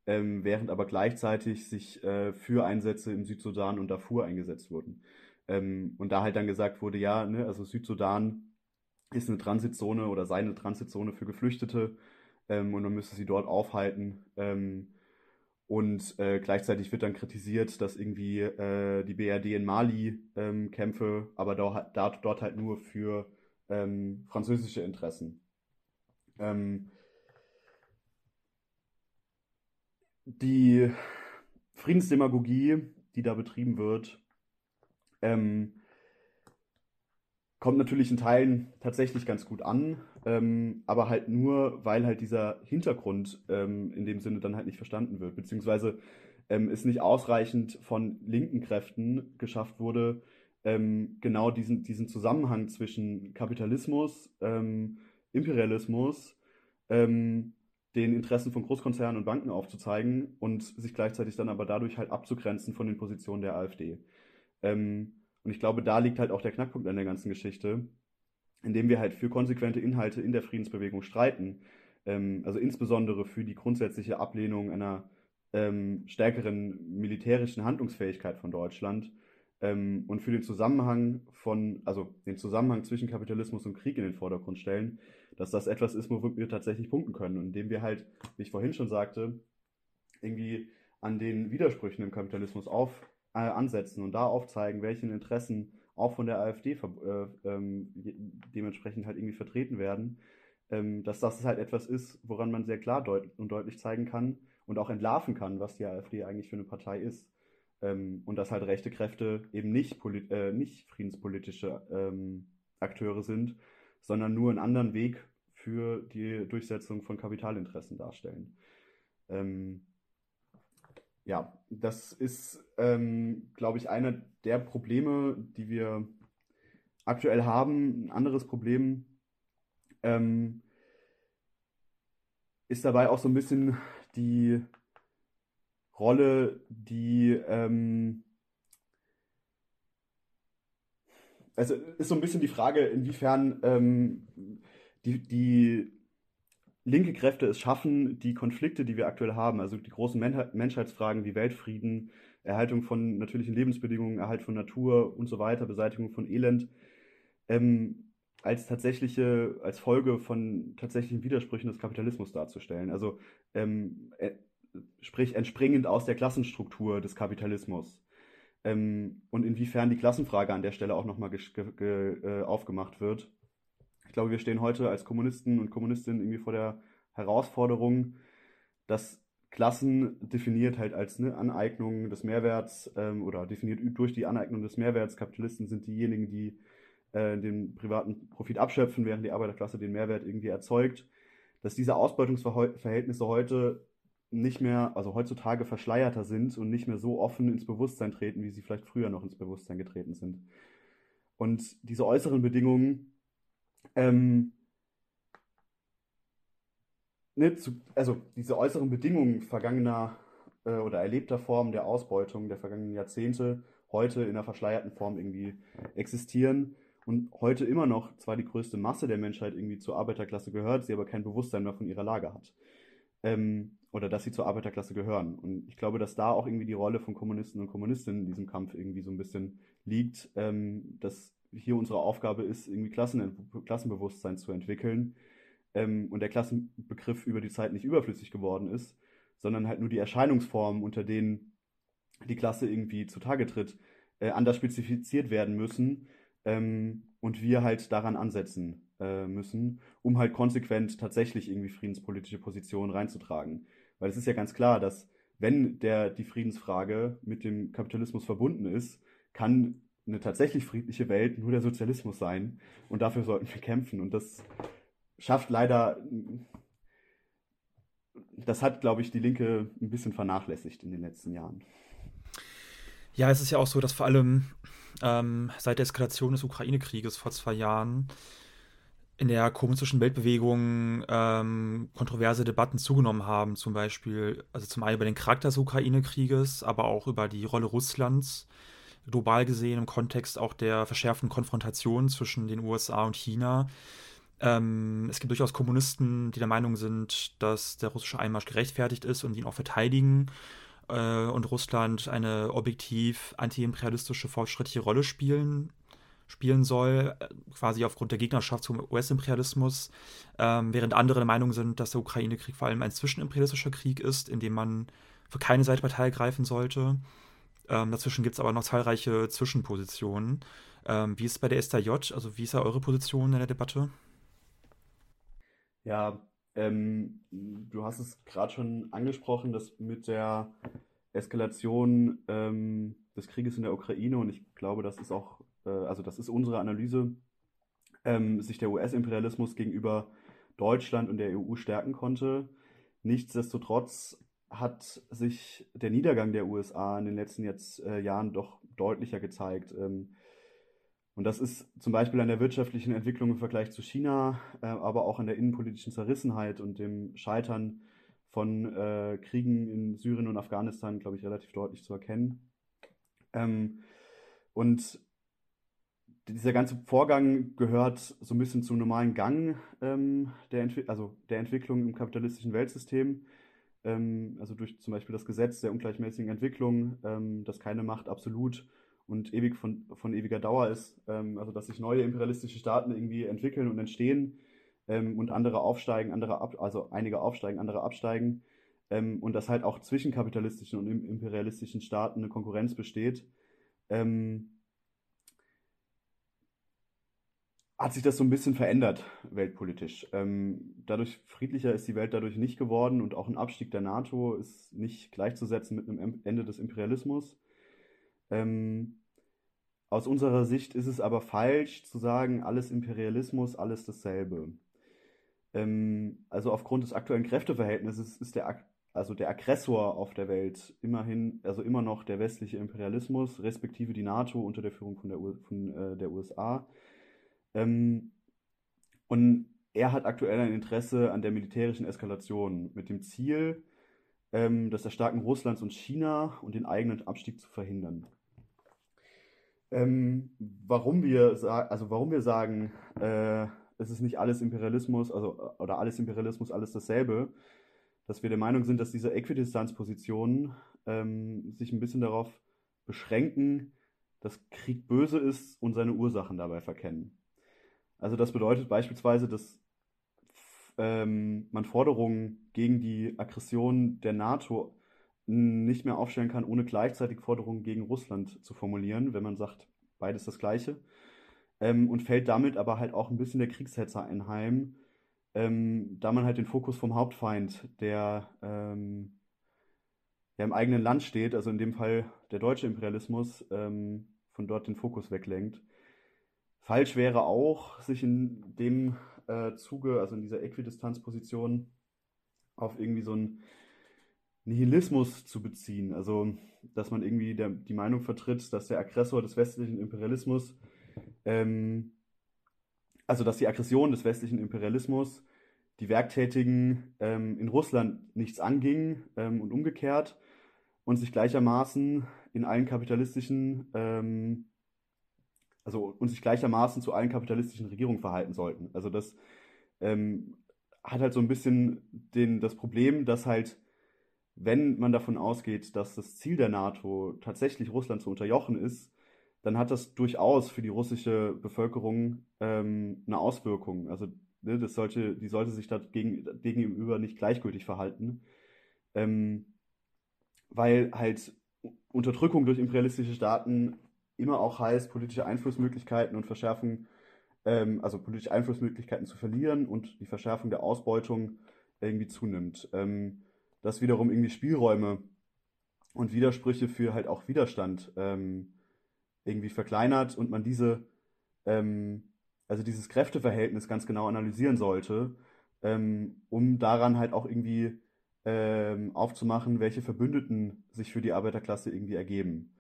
ähm, während aber gleichzeitig sich äh, für Einsätze im Südsudan und Darfur eingesetzt wurden. Ähm, und da halt dann gesagt wurde, ja, ne, also Südsudan ist eine Transitzone oder sei eine Transitzone für Geflüchtete ähm, und man müsste sie dort aufhalten. Ähm, und äh, gleichzeitig wird dann kritisiert, dass irgendwie äh, die BRD in Mali ähm, kämpfe, aber dort, dort halt nur für ähm, französische Interessen. Ähm, die Friedensdemagogie, die da betrieben wird, ähm, kommt natürlich in Teilen tatsächlich ganz gut an, ähm, aber halt nur, weil halt dieser Hintergrund ähm, in dem Sinne dann halt nicht verstanden wird, beziehungsweise ähm, es nicht ausreichend von linken Kräften geschafft wurde, ähm, genau diesen, diesen Zusammenhang zwischen Kapitalismus, ähm, Imperialismus, ähm, den Interessen von Großkonzernen und Banken aufzuzeigen und sich gleichzeitig dann aber dadurch halt abzugrenzen von den Positionen der AfD. Ähm, und ich glaube, da liegt halt auch der Knackpunkt an der ganzen Geschichte, indem wir halt für konsequente Inhalte in der Friedensbewegung streiten. Ähm, also insbesondere für die grundsätzliche Ablehnung einer ähm, stärkeren militärischen Handlungsfähigkeit von Deutschland ähm, und für den Zusammenhang von, also den Zusammenhang zwischen Kapitalismus und Krieg in den Vordergrund stellen, dass das etwas ist, wo wir tatsächlich punkten können und indem wir halt, wie ich vorhin schon sagte, irgendwie an den Widersprüchen im Kapitalismus auf, äh, ansetzen und da aufzeigen, welchen Interessen auch von der AfD äh, ähm, dementsprechend halt irgendwie vertreten werden, ähm, dass das halt etwas ist, woran man sehr klar deut und deutlich zeigen kann und auch entlarven kann, was die AfD eigentlich für eine Partei ist. Ähm, und dass halt rechte Kräfte eben nicht, äh, nicht friedenspolitische ähm, Akteure sind, sondern nur einen anderen Weg für die Durchsetzung von Kapitalinteressen darstellen. Ähm, ja, das ist, ähm, glaube ich, einer der Probleme, die wir aktuell haben. Ein anderes Problem ähm, ist dabei auch so ein bisschen die Rolle, die ähm, also ist so ein bisschen die Frage, inwiefern ähm, die, die linke Kräfte es schaffen, die Konflikte, die wir aktuell haben, also die großen Men Menschheitsfragen wie Weltfrieden, Erhaltung von natürlichen Lebensbedingungen, Erhalt von Natur und so weiter, Beseitigung von Elend, ähm, als tatsächliche, als Folge von tatsächlichen Widersprüchen des Kapitalismus darzustellen. Also ähm, äh, sprich entspringend aus der Klassenstruktur des Kapitalismus. Ähm, und inwiefern die Klassenfrage an der Stelle auch nochmal äh, aufgemacht wird ich glaube, wir stehen heute als Kommunisten und Kommunistinnen irgendwie vor der Herausforderung, dass Klassen definiert halt als eine Aneignung des Mehrwerts ähm, oder definiert durch die Aneignung des Mehrwerts. Kapitalisten sind diejenigen, die äh, den privaten Profit abschöpfen, während die Arbeiterklasse den Mehrwert irgendwie erzeugt. Dass diese Ausbeutungsverhältnisse heute nicht mehr, also heutzutage verschleierter sind und nicht mehr so offen ins Bewusstsein treten, wie sie vielleicht früher noch ins Bewusstsein getreten sind. Und diese äußeren Bedingungen, ähm, ne, zu, also diese äußeren Bedingungen vergangener äh, oder erlebter Formen der Ausbeutung der vergangenen Jahrzehnte heute in einer verschleierten Form irgendwie existieren und heute immer noch zwar die größte Masse der Menschheit irgendwie zur Arbeiterklasse gehört, sie aber kein Bewusstsein mehr von ihrer Lage hat. Ähm, oder dass sie zur Arbeiterklasse gehören. Und ich glaube, dass da auch irgendwie die Rolle von Kommunisten und Kommunistinnen in diesem Kampf irgendwie so ein bisschen liegt, ähm, dass hier unsere Aufgabe ist, irgendwie Klassen, Klassenbewusstsein zu entwickeln ähm, und der Klassenbegriff über die Zeit nicht überflüssig geworden ist, sondern halt nur die Erscheinungsformen, unter denen die Klasse irgendwie zutage tritt, äh, anders spezifiziert werden müssen ähm, und wir halt daran ansetzen äh, müssen, um halt konsequent tatsächlich irgendwie friedenspolitische Positionen reinzutragen. Weil es ist ja ganz klar, dass wenn der, die Friedensfrage mit dem Kapitalismus verbunden ist, kann eine tatsächlich friedliche Welt nur der Sozialismus sein. Und dafür sollten wir kämpfen. Und das schafft leider, das hat, glaube ich, die Linke ein bisschen vernachlässigt in den letzten Jahren. Ja, es ist ja auch so, dass vor allem ähm, seit der Eskalation des Ukraine-Krieges vor zwei Jahren in der kommunistischen Weltbewegung ähm, kontroverse Debatten zugenommen haben, zum Beispiel, also zum einen über den Charakter des Ukraine-Krieges, aber auch über die Rolle Russlands, global gesehen im Kontext auch der verschärften Konfrontation zwischen den USA und China. Ähm, es gibt durchaus Kommunisten, die der Meinung sind, dass der russische Einmarsch gerechtfertigt ist und ihn auch verteidigen äh, und Russland eine objektiv antiimperialistische fortschrittliche Rolle spielen spielen soll, äh, quasi aufgrund der Gegnerschaft zum US-Imperialismus, ähm, während andere der Meinung sind, dass der Ukraine-Krieg vor allem ein zwischenimperialistischer Krieg ist, in dem man für keine Seite Partei greifen sollte. Ähm, dazwischen gibt es aber noch zahlreiche Zwischenpositionen. Ähm, wie ist es bei der STJ? Also wie ist da eure Position in der Debatte? Ja, ähm, du hast es gerade schon angesprochen, dass mit der Eskalation ähm, des Krieges in der Ukraine, und ich glaube, das ist auch, äh, also das ist unsere Analyse, ähm, sich der US-Imperialismus gegenüber Deutschland und der EU stärken konnte. Nichtsdestotrotz hat sich der Niedergang der USA in den letzten jetzt, äh, Jahren doch deutlicher gezeigt. Ähm, und das ist zum Beispiel an der wirtschaftlichen Entwicklung im Vergleich zu China, äh, aber auch an der innenpolitischen Zerrissenheit und dem Scheitern von äh, Kriegen in Syrien und Afghanistan, glaube ich, relativ deutlich zu erkennen. Ähm, und dieser ganze Vorgang gehört so ein bisschen zum normalen Gang ähm, der, also der Entwicklung im kapitalistischen Weltsystem. Ähm, also durch zum Beispiel das Gesetz der ungleichmäßigen Entwicklung, ähm, dass keine Macht absolut und ewig von, von ewiger Dauer ist, ähm, also dass sich neue imperialistische Staaten irgendwie entwickeln und entstehen ähm, und andere aufsteigen, andere ab, also einige aufsteigen, andere absteigen. Ähm, und dass halt auch zwischen kapitalistischen und imperialistischen Staaten eine Konkurrenz besteht. Ähm, hat sich das so ein bisschen verändert, weltpolitisch. Ähm, dadurch friedlicher ist die Welt dadurch nicht geworden und auch ein Abstieg der NATO ist nicht gleichzusetzen mit einem Ende des Imperialismus. Ähm, aus unserer Sicht ist es aber falsch zu sagen, alles Imperialismus, alles dasselbe. Ähm, also aufgrund des aktuellen Kräfteverhältnisses ist der, also der Aggressor auf der Welt immerhin, also immer noch der westliche Imperialismus, respektive die NATO unter der Führung von der, von, äh, der USA. Ähm, und er hat aktuell ein Interesse an der militärischen Eskalation mit dem Ziel, ähm, das Erstarken Russlands und China und den eigenen Abstieg zu verhindern. Ähm, warum wir also warum wir sagen, äh, es ist nicht alles Imperialismus, also oder alles Imperialismus, alles dasselbe, dass wir der Meinung sind, dass diese Äquidistanzpositionen ähm, sich ein bisschen darauf beschränken, dass Krieg böse ist und seine Ursachen dabei verkennen. Also das bedeutet beispielsweise, dass ähm, man Forderungen gegen die Aggression der NATO nicht mehr aufstellen kann, ohne gleichzeitig Forderungen gegen Russland zu formulieren, wenn man sagt, beides das Gleiche. ähm, und fällt damit aber halt auch ein bisschen der Kriegshetzer einheim, ähm, da man halt den Fokus vom Hauptfeind, der ähm, ja im eigenen Land steht, also in dem Fall der deutsche Imperialismus, ähm, von dort den Fokus weglenkt. Falsch wäre auch, sich in dem äh, Zuge, also in dieser Äquidistanzposition, auf irgendwie so einen Nihilismus zu beziehen. Also, dass man irgendwie der, die Meinung vertritt, dass der Aggressor des westlichen Imperialismus, ähm, also dass die Aggression des westlichen Imperialismus die Werktätigen ähm, in Russland nichts anging ähm, und umgekehrt und sich gleichermaßen in allen kapitalistischen, ähm, also und sich gleichermaßen zu allen kapitalistischen Regierungen verhalten sollten. Also das ähm, hat halt so ein bisschen den, das Problem, dass halt, wenn man davon ausgeht, dass das Ziel der NATO tatsächlich Russland zu unterjochen ist, dann hat das durchaus für die russische Bevölkerung ähm, eine Auswirkung. Also ne, das sollte, die sollte sich dagegen, gegenüber nicht gleichgültig verhalten. Ähm, weil halt Unterdrückung durch imperialistische Staaten immer auch heißt, politische Einflussmöglichkeiten und Verschärfung, ähm, also politische Einflussmöglichkeiten zu verlieren und die Verschärfung der Ausbeutung irgendwie zunimmt. Ähm, das wiederum irgendwie Spielräume und Widersprüche für halt auch Widerstand ähm, irgendwie verkleinert und man diese, ähm, also dieses Kräfteverhältnis ganz genau analysieren sollte, ähm, um daran halt auch irgendwie ähm, aufzumachen, welche Verbündeten sich für die Arbeiterklasse irgendwie ergeben.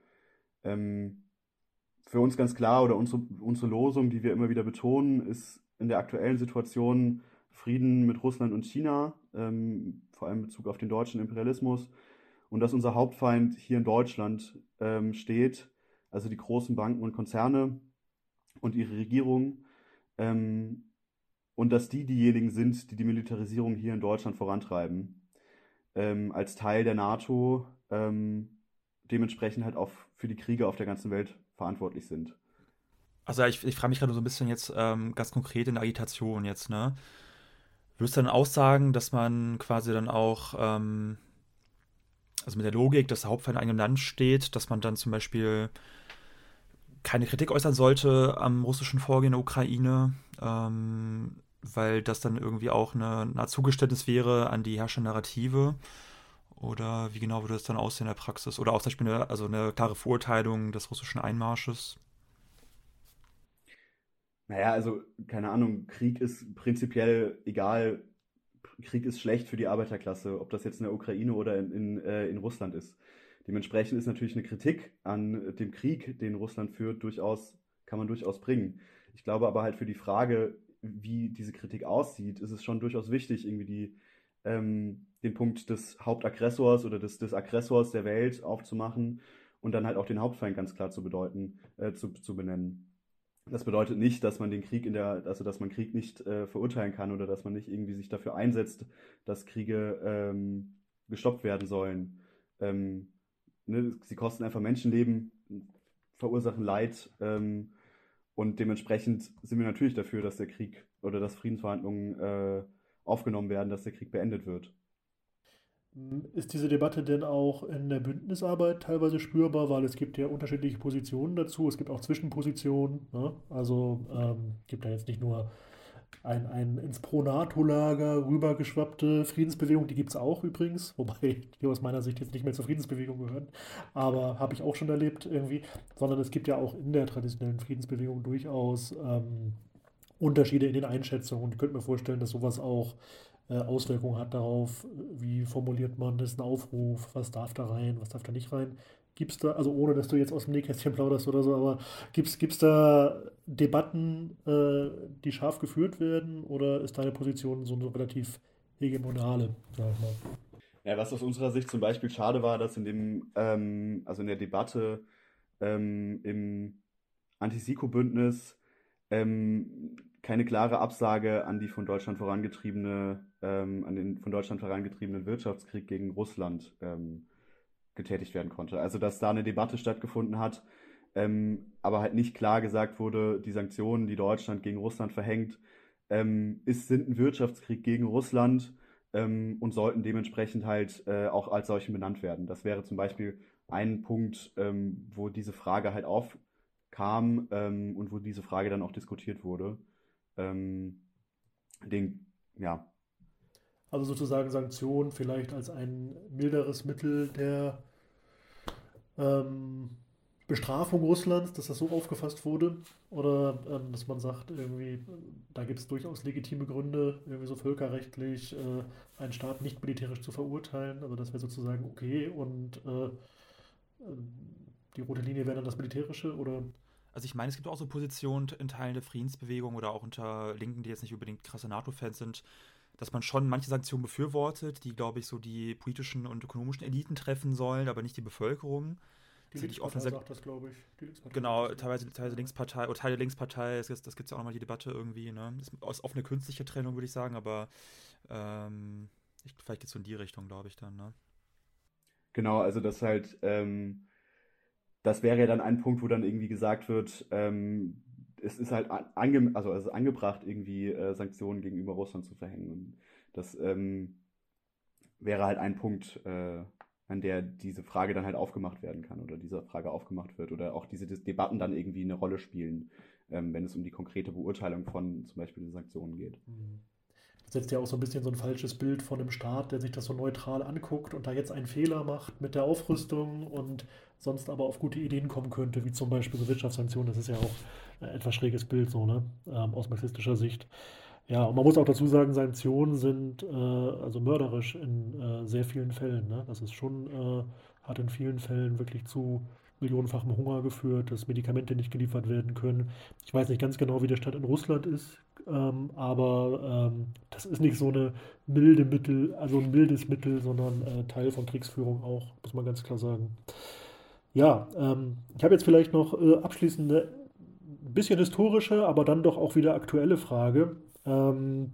Ähm, für uns ganz klar oder unsere, unsere Losung, die wir immer wieder betonen, ist in der aktuellen Situation Frieden mit Russland und China, ähm, vor allem in Bezug auf den deutschen Imperialismus. Und dass unser Hauptfeind hier in Deutschland ähm, steht, also die großen Banken und Konzerne und ihre Regierung ähm, und dass die diejenigen sind, die die Militarisierung hier in Deutschland vorantreiben ähm, als Teil der NATO ähm, dementsprechend halt auch für die Kriege auf der ganzen Welt verantwortlich sind. Also ich, ich frage mich gerade so ein bisschen jetzt ähm, ganz konkret in der Agitation jetzt, ne? Würdest du dann auch sagen, dass man quasi dann auch, ähm, also mit der Logik, dass der Hauptfeind in einem Land steht, dass man dann zum Beispiel keine Kritik äußern sollte am russischen Vorgehen in der Ukraine, ähm, weil das dann irgendwie auch eine, eine Zugeständnis wäre an die herrschende Narrative. Oder wie genau würde das dann aussehen in der Praxis? Oder auch zum Beispiel eine, also eine klare Verurteilung des russischen Einmarsches? Naja, also keine Ahnung, Krieg ist prinzipiell egal. Krieg ist schlecht für die Arbeiterklasse, ob das jetzt in der Ukraine oder in, in, äh, in Russland ist. Dementsprechend ist natürlich eine Kritik an dem Krieg, den Russland führt, durchaus, kann man durchaus bringen. Ich glaube aber halt für die Frage, wie diese Kritik aussieht, ist es schon durchaus wichtig, irgendwie die, ähm, den Punkt des Hauptaggressors oder des, des Aggressors der Welt aufzumachen und dann halt auch den Hauptfeind ganz klar zu bedeuten, äh, zu, zu benennen. Das bedeutet nicht, dass man den Krieg in der, also dass man Krieg nicht äh, verurteilen kann oder dass man nicht irgendwie sich dafür einsetzt, dass Kriege ähm, gestoppt werden sollen. Ähm, ne, sie kosten einfach Menschenleben, verursachen Leid ähm, und dementsprechend sind wir natürlich dafür, dass der Krieg oder dass Friedensverhandlungen äh, aufgenommen werden, dass der Krieg beendet wird. Ist diese Debatte denn auch in der Bündnisarbeit teilweise spürbar, weil es gibt ja unterschiedliche Positionen dazu, es gibt auch Zwischenpositionen. Ne? Also ähm, gibt da jetzt nicht nur ein, ein ins Pro-NATO-Lager rübergeschwappte Friedensbewegung, die gibt es auch übrigens, wobei die aus meiner Sicht jetzt nicht mehr zur Friedensbewegung gehören, aber habe ich auch schon erlebt irgendwie, sondern es gibt ja auch in der traditionellen Friedensbewegung durchaus ähm, Unterschiede in den Einschätzungen. Ich könnte mir vorstellen, dass sowas auch Auswirkungen hat darauf, wie formuliert man das, ein Aufruf, was darf da rein, was darf da nicht rein. Gibt es da, also ohne dass du jetzt aus dem Nähkästchen plauderst oder so, aber gibt es da Debatten, äh, die scharf geführt werden oder ist deine Position so eine relativ hegemonale, sag ich mal? Ja, was aus unserer Sicht zum Beispiel schade war, dass in dem, ähm, also in der Debatte ähm, im Anti-Siko-Bündnis ähm, keine klare Absage an die von Deutschland vorangetriebene, ähm, an den von Deutschland vorangetriebenen Wirtschaftskrieg gegen Russland ähm, getätigt werden konnte. Also dass da eine Debatte stattgefunden hat, ähm, aber halt nicht klar gesagt wurde, die Sanktionen, die Deutschland gegen Russland verhängt, ähm, ist, sind ein Wirtschaftskrieg gegen Russland ähm, und sollten dementsprechend halt äh, auch als solchen benannt werden. Das wäre zum Beispiel ein Punkt, ähm, wo diese Frage halt auf, kam ähm, und wo diese Frage dann auch diskutiert wurde. Ähm, den, ja. Also sozusagen Sanktionen vielleicht als ein milderes Mittel der ähm, Bestrafung Russlands, dass das so aufgefasst wurde? Oder ähm, dass man sagt, irgendwie, da gibt es durchaus legitime Gründe, irgendwie so völkerrechtlich äh, einen Staat nicht militärisch zu verurteilen. Also das wäre sozusagen okay und äh, ähm, die rote Linie wäre dann das Militärische oder? Also ich meine, es gibt auch so Positionen in Teilen der Friedensbewegung oder auch unter Linken, die jetzt nicht unbedingt krasse NATO-Fans sind, dass man schon manche Sanktionen befürwortet, die, glaube ich, so die politischen und ökonomischen Eliten treffen sollen, aber nicht die Bevölkerung. Die Linkspartei sagt das, glaube ich. genau, teilweise, teilweise Linkspartei, oder Teile der Linkspartei, das, das gibt es ja auch nochmal die Debatte irgendwie, ne? Das ist oft eine künstliche Trennung, würde ich sagen, aber ähm, ich, vielleicht geht es so in die Richtung, glaube ich, dann, ne? Genau, also das halt, ähm, das wäre ja dann ein Punkt, wo dann irgendwie gesagt wird, ähm, es ist halt ange also, also angebracht, irgendwie äh, Sanktionen gegenüber Russland zu verhängen. Und das ähm, wäre halt ein Punkt, äh, an der diese Frage dann halt aufgemacht werden kann oder diese Frage aufgemacht wird oder auch diese Debatten dann irgendwie eine Rolle spielen, ähm, wenn es um die konkrete Beurteilung von zum Beispiel den Sanktionen geht. Mhm. Setzt ja auch so ein bisschen so ein falsches Bild von einem Staat, der sich das so neutral anguckt und da jetzt einen Fehler macht mit der Aufrüstung und sonst aber auf gute Ideen kommen könnte, wie zum Beispiel so Wirtschaftssanktionen. Das ist ja auch ein etwas schräges Bild so, ne? Ähm, aus marxistischer Sicht. Ja, und man muss auch dazu sagen, Sanktionen sind äh, also mörderisch in äh, sehr vielen Fällen. Ne? Das ist schon, äh, hat in vielen Fällen wirklich zu millionenfachem Hunger geführt, dass Medikamente nicht geliefert werden können. Ich weiß nicht ganz genau, wie der Stadt in Russland ist, ähm, aber ähm, das ist nicht so eine milde Mittel, also ein mildes Mittel, sondern äh, Teil von Kriegsführung auch, muss man ganz klar sagen. Ja, ähm, ich habe jetzt vielleicht noch äh, abschließend eine bisschen historische, aber dann doch auch wieder aktuelle Frage. Ähm,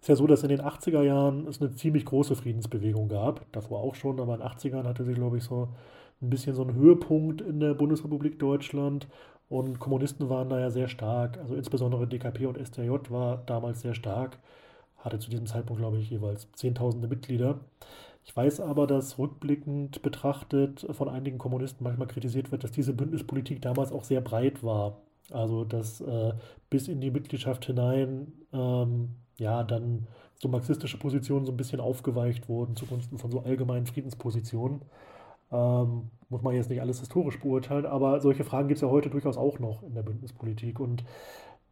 ist ja so, dass in den 80er Jahren es eine ziemlich große Friedensbewegung gab. Davor auch schon, aber in den 80ern hatte sie, glaube ich, so ein bisschen so einen Höhepunkt in der Bundesrepublik Deutschland. Und Kommunisten waren da ja sehr stark. Also insbesondere DKP und STJ war damals sehr stark. Hatte zu diesem Zeitpunkt, glaube ich, jeweils Zehntausende Mitglieder. Ich weiß aber, dass rückblickend betrachtet von einigen Kommunisten manchmal kritisiert wird, dass diese Bündnispolitik damals auch sehr breit war. Also dass äh, bis in die Mitgliedschaft hinein ähm, ja dann so marxistische Positionen so ein bisschen aufgeweicht wurden zugunsten von so allgemeinen Friedenspositionen. Ähm, muss man jetzt nicht alles historisch beurteilen, aber solche Fragen gibt es ja heute durchaus auch noch in der Bündnispolitik. Und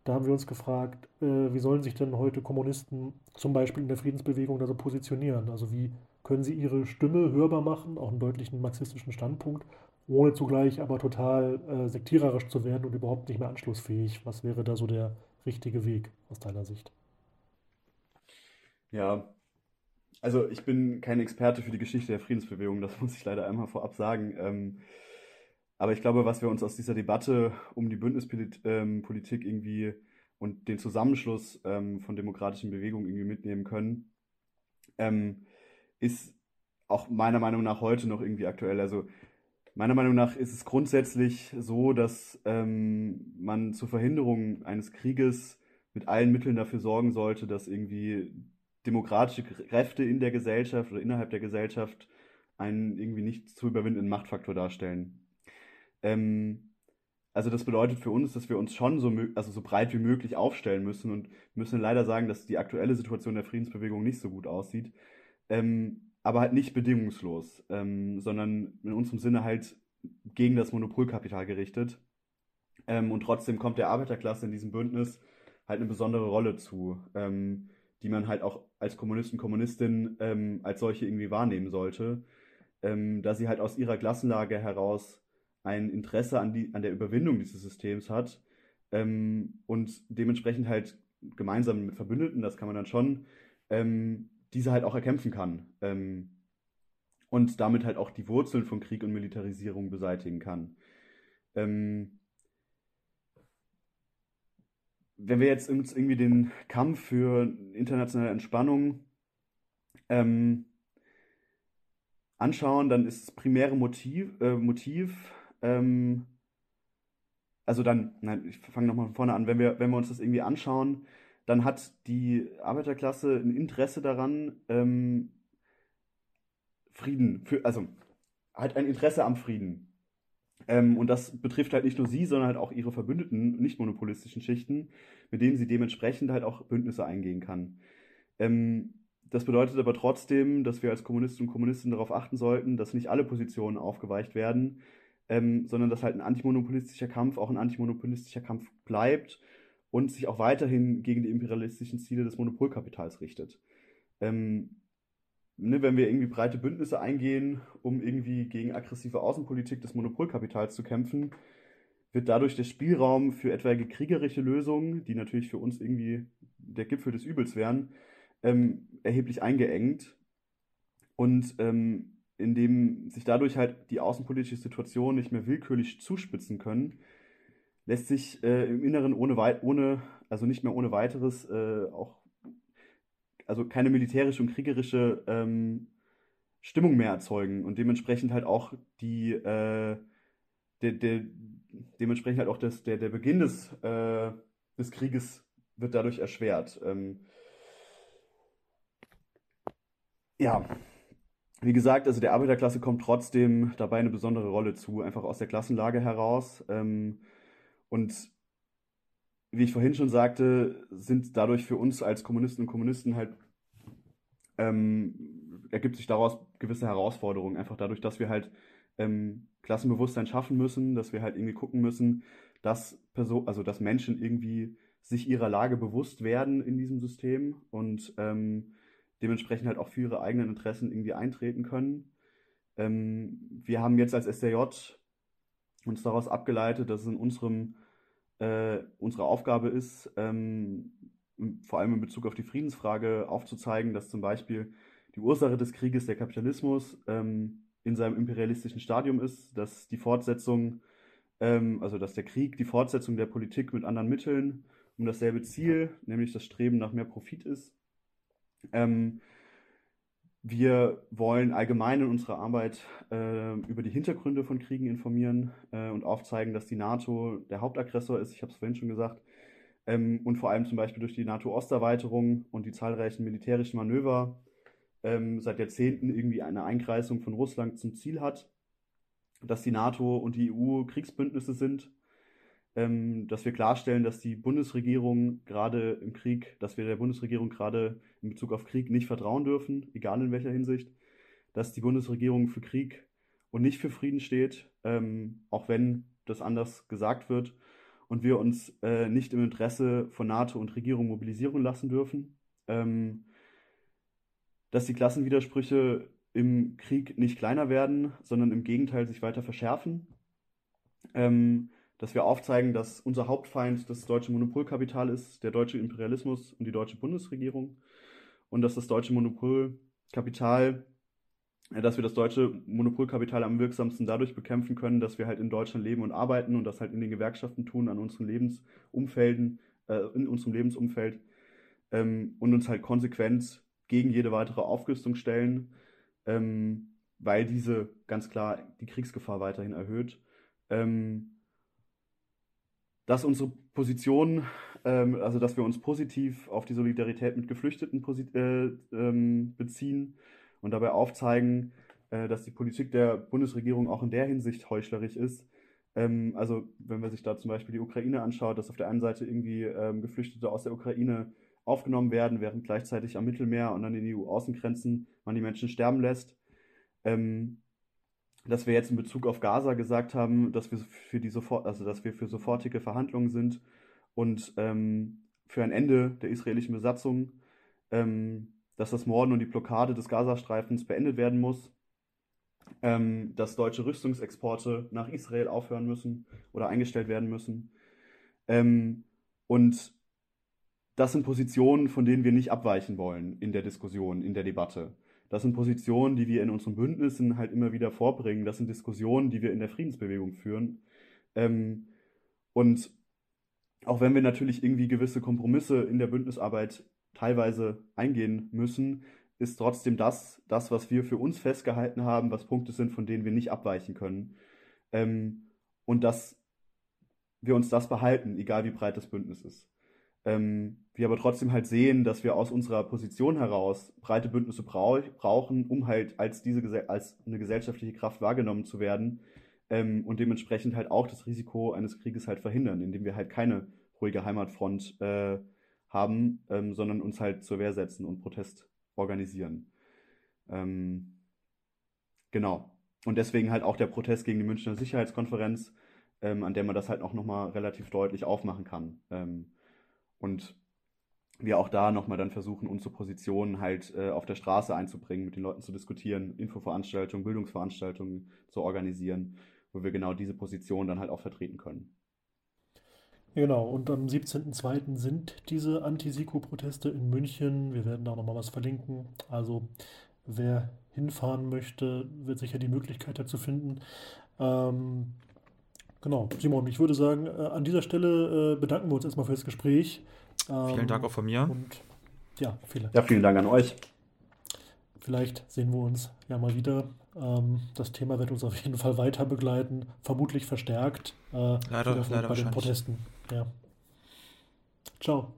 da haben wir uns gefragt, äh, wie sollen sich denn heute Kommunisten zum Beispiel in der Friedensbewegung da so positionieren? Also wie können sie ihre Stimme hörbar machen, auch einen deutlichen marxistischen Standpunkt, ohne zugleich aber total äh, sektiererisch zu werden und überhaupt nicht mehr anschlussfähig. Was wäre da so der richtige Weg aus deiner Sicht? Ja, also ich bin kein Experte für die Geschichte der Friedensbewegung, das muss ich leider einmal vorab sagen. Ähm, aber ich glaube, was wir uns aus dieser Debatte um die Bündnispolitik ähm, irgendwie und den Zusammenschluss ähm, von demokratischen Bewegungen irgendwie mitnehmen können, ähm, ist auch meiner Meinung nach heute noch irgendwie aktuell. Also Meiner Meinung nach ist es grundsätzlich so, dass ähm, man zur Verhinderung eines Krieges mit allen Mitteln dafür sorgen sollte, dass irgendwie demokratische Kräfte in der Gesellschaft oder innerhalb der Gesellschaft einen irgendwie nicht zu überwindenden Machtfaktor darstellen. Ähm, also das bedeutet für uns, dass wir uns schon so, also so breit wie möglich aufstellen müssen und müssen leider sagen, dass die aktuelle Situation der Friedensbewegung nicht so gut aussieht. Ähm, aber halt nicht bedingungslos, ähm, sondern in unserem Sinne halt gegen das Monopolkapital gerichtet. Ähm, und trotzdem kommt der Arbeiterklasse in diesem Bündnis halt eine besondere Rolle zu, ähm, die man halt auch als Kommunisten, Kommunistin ähm, als solche irgendwie wahrnehmen sollte, ähm, da sie halt aus ihrer Klassenlage heraus ein Interesse an, die, an der Überwindung dieses Systems hat ähm, und dementsprechend halt gemeinsam mit Verbündeten, das kann man dann schon, ähm, diese halt auch erkämpfen kann. Ähm, und damit halt auch die Wurzeln von Krieg und Militarisierung beseitigen kann. Ähm, wenn wir jetzt irgendwie den Kampf für internationale Entspannung ähm, anschauen, dann ist das primäre Motiv, äh, Motiv ähm, also dann, nein, ich fange nochmal von vorne an, wenn wir, wenn wir uns das irgendwie anschauen, dann hat die Arbeiterklasse ein Interesse daran, ähm, Frieden, für, also hat ein Interesse am Frieden. Ähm, und das betrifft halt nicht nur sie, sondern halt auch ihre verbündeten, nicht monopolistischen Schichten, mit denen sie dementsprechend halt auch Bündnisse eingehen kann. Ähm, das bedeutet aber trotzdem, dass wir als Kommunisten und Kommunisten darauf achten sollten, dass nicht alle Positionen aufgeweicht werden, ähm, sondern dass halt ein antimonopolistischer Kampf auch ein antimonopolistischer Kampf bleibt und sich auch weiterhin gegen die imperialistischen Ziele des Monopolkapitals richtet. Ähm, ne, wenn wir irgendwie breite Bündnisse eingehen, um irgendwie gegen aggressive Außenpolitik des Monopolkapitals zu kämpfen, wird dadurch der Spielraum für etwaige kriegerische Lösungen, die natürlich für uns irgendwie der Gipfel des Übels wären, ähm, erheblich eingeengt. Und ähm, indem sich dadurch halt die außenpolitische Situation nicht mehr willkürlich zuspitzen können, lässt sich äh, im Inneren ohne, ohne, also nicht mehr ohne weiteres äh, auch, also keine militärische und kriegerische ähm, Stimmung mehr erzeugen und dementsprechend halt auch die, äh, der, der, dementsprechend halt auch das, der, der Beginn des, äh, des Krieges wird dadurch erschwert. Ähm, ja, wie gesagt, also der Arbeiterklasse kommt trotzdem dabei eine besondere Rolle zu, einfach aus der Klassenlage heraus. Ähm, und wie ich vorhin schon sagte, sind dadurch für uns als Kommunisten und Kommunisten halt, ähm, ergibt sich daraus gewisse Herausforderungen, einfach dadurch, dass wir halt ähm, Klassenbewusstsein schaffen müssen, dass wir halt irgendwie gucken müssen, dass Person, also dass Menschen irgendwie sich ihrer Lage bewusst werden in diesem System und ähm, dementsprechend halt auch für ihre eigenen Interessen irgendwie eintreten können. Ähm, wir haben jetzt als SDJ uns daraus abgeleitet, dass es in unserem, äh, unsere Aufgabe ist, ähm, vor allem in Bezug auf die Friedensfrage aufzuzeigen, dass zum Beispiel die Ursache des Krieges der Kapitalismus ähm, in seinem imperialistischen Stadium ist, dass die Fortsetzung, ähm, also dass der Krieg die Fortsetzung der Politik mit anderen Mitteln um dasselbe Ziel, nämlich das Streben nach mehr Profit ist. Ähm, wir wollen allgemein in unserer Arbeit äh, über die Hintergründe von Kriegen informieren äh, und aufzeigen, dass die NATO der Hauptaggressor ist. Ich habe es vorhin schon gesagt. Ähm, und vor allem zum Beispiel durch die NATO-Osterweiterung und die zahlreichen militärischen Manöver ähm, seit Jahrzehnten irgendwie eine Einkreisung von Russland zum Ziel hat, dass die NATO und die EU Kriegsbündnisse sind ähm, dass wir klarstellen, dass die Bundesregierung gerade im Krieg, dass wir der Bundesregierung gerade in Bezug auf Krieg nicht vertrauen dürfen, egal in welcher Hinsicht, dass die Bundesregierung für Krieg und nicht für Frieden steht, ähm, auch wenn das anders gesagt wird und wir uns äh, nicht im Interesse von NATO und Regierung mobilisieren lassen dürfen, ähm, dass die Klassenwidersprüche im Krieg nicht kleiner werden, sondern im Gegenteil sich weiter verschärfen. Ähm, dass wir aufzeigen, dass unser Hauptfeind das deutsche Monopolkapital ist, der deutsche Imperialismus und die deutsche Bundesregierung. Und dass das deutsche Monopolkapital, äh, dass wir das deutsche Monopolkapital am wirksamsten dadurch bekämpfen können, dass wir halt in Deutschland leben und arbeiten und das halt in den Gewerkschaften tun, an unseren Lebensumfelden, äh, in unserem Lebensumfeld ähm, und uns halt konsequent gegen jede weitere Aufrüstung stellen, ähm, weil diese ganz klar die Kriegsgefahr weiterhin erhöht. Ähm, dass unsere Position, ähm, also dass wir uns positiv auf die Solidarität mit Geflüchteten äh, ähm, beziehen und dabei aufzeigen, äh, dass die Politik der Bundesregierung auch in der Hinsicht heuchlerisch ist. Ähm, also wenn man sich da zum Beispiel die Ukraine anschaut, dass auf der einen Seite irgendwie ähm, Geflüchtete aus der Ukraine aufgenommen werden, während gleichzeitig am Mittelmeer und an den EU-Außengrenzen man die Menschen sterben lässt. Ähm, dass wir jetzt in Bezug auf Gaza gesagt haben, dass wir für die sofort, also dass wir für sofortige Verhandlungen sind und ähm, für ein Ende der israelischen Besatzung, ähm, dass das Morden und die Blockade des Gazastreifens beendet werden muss, ähm, dass deutsche Rüstungsexporte nach Israel aufhören müssen oder eingestellt werden müssen. Ähm, und das sind Positionen, von denen wir nicht abweichen wollen in der Diskussion, in der Debatte. Das sind Positionen, die wir in unseren Bündnissen halt immer wieder vorbringen. Das sind Diskussionen, die wir in der Friedensbewegung führen. Ähm, und auch wenn wir natürlich irgendwie gewisse Kompromisse in der Bündnisarbeit teilweise eingehen müssen, ist trotzdem das, das, was wir für uns festgehalten haben, was Punkte sind, von denen wir nicht abweichen können. Ähm, und dass wir uns das behalten, egal wie breit das Bündnis ist. Ähm, wir aber trotzdem halt sehen, dass wir aus unserer Position heraus breite Bündnisse brau brauchen, um halt als diese als eine gesellschaftliche Kraft wahrgenommen zu werden, ähm, und dementsprechend halt auch das Risiko eines Krieges halt verhindern, indem wir halt keine ruhige Heimatfront äh, haben, ähm, sondern uns halt zur Wehr setzen und Protest organisieren. Ähm, genau. Und deswegen halt auch der Protest gegen die Münchner Sicherheitskonferenz, ähm, an der man das halt auch nochmal relativ deutlich aufmachen kann. Und wir auch da nochmal dann versuchen, unsere Positionen halt äh, auf der Straße einzubringen, mit den Leuten zu diskutieren, Infoveranstaltungen, Bildungsveranstaltungen zu organisieren, wo wir genau diese Position dann halt auch vertreten können. Genau, und am 17.02. sind diese Anti-Siko-Proteste in München. Wir werden da nochmal was verlinken. Also wer hinfahren möchte, wird sicher die Möglichkeit dazu finden. Ähm, genau, Simon, ich würde sagen, äh, an dieser Stelle äh, bedanken wir uns erstmal für das Gespräch. Ähm, vielen Dank auch von mir. Und ja, viele. Ja, vielen Dank an euch. Vielleicht sehen wir uns ja mal wieder. Ähm, das Thema wird uns auf jeden Fall weiter begleiten, vermutlich verstärkt. Äh, leider, leider bei den Protesten. Ja. Ciao.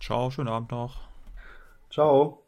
Ciao, schönen Abend noch. Ciao.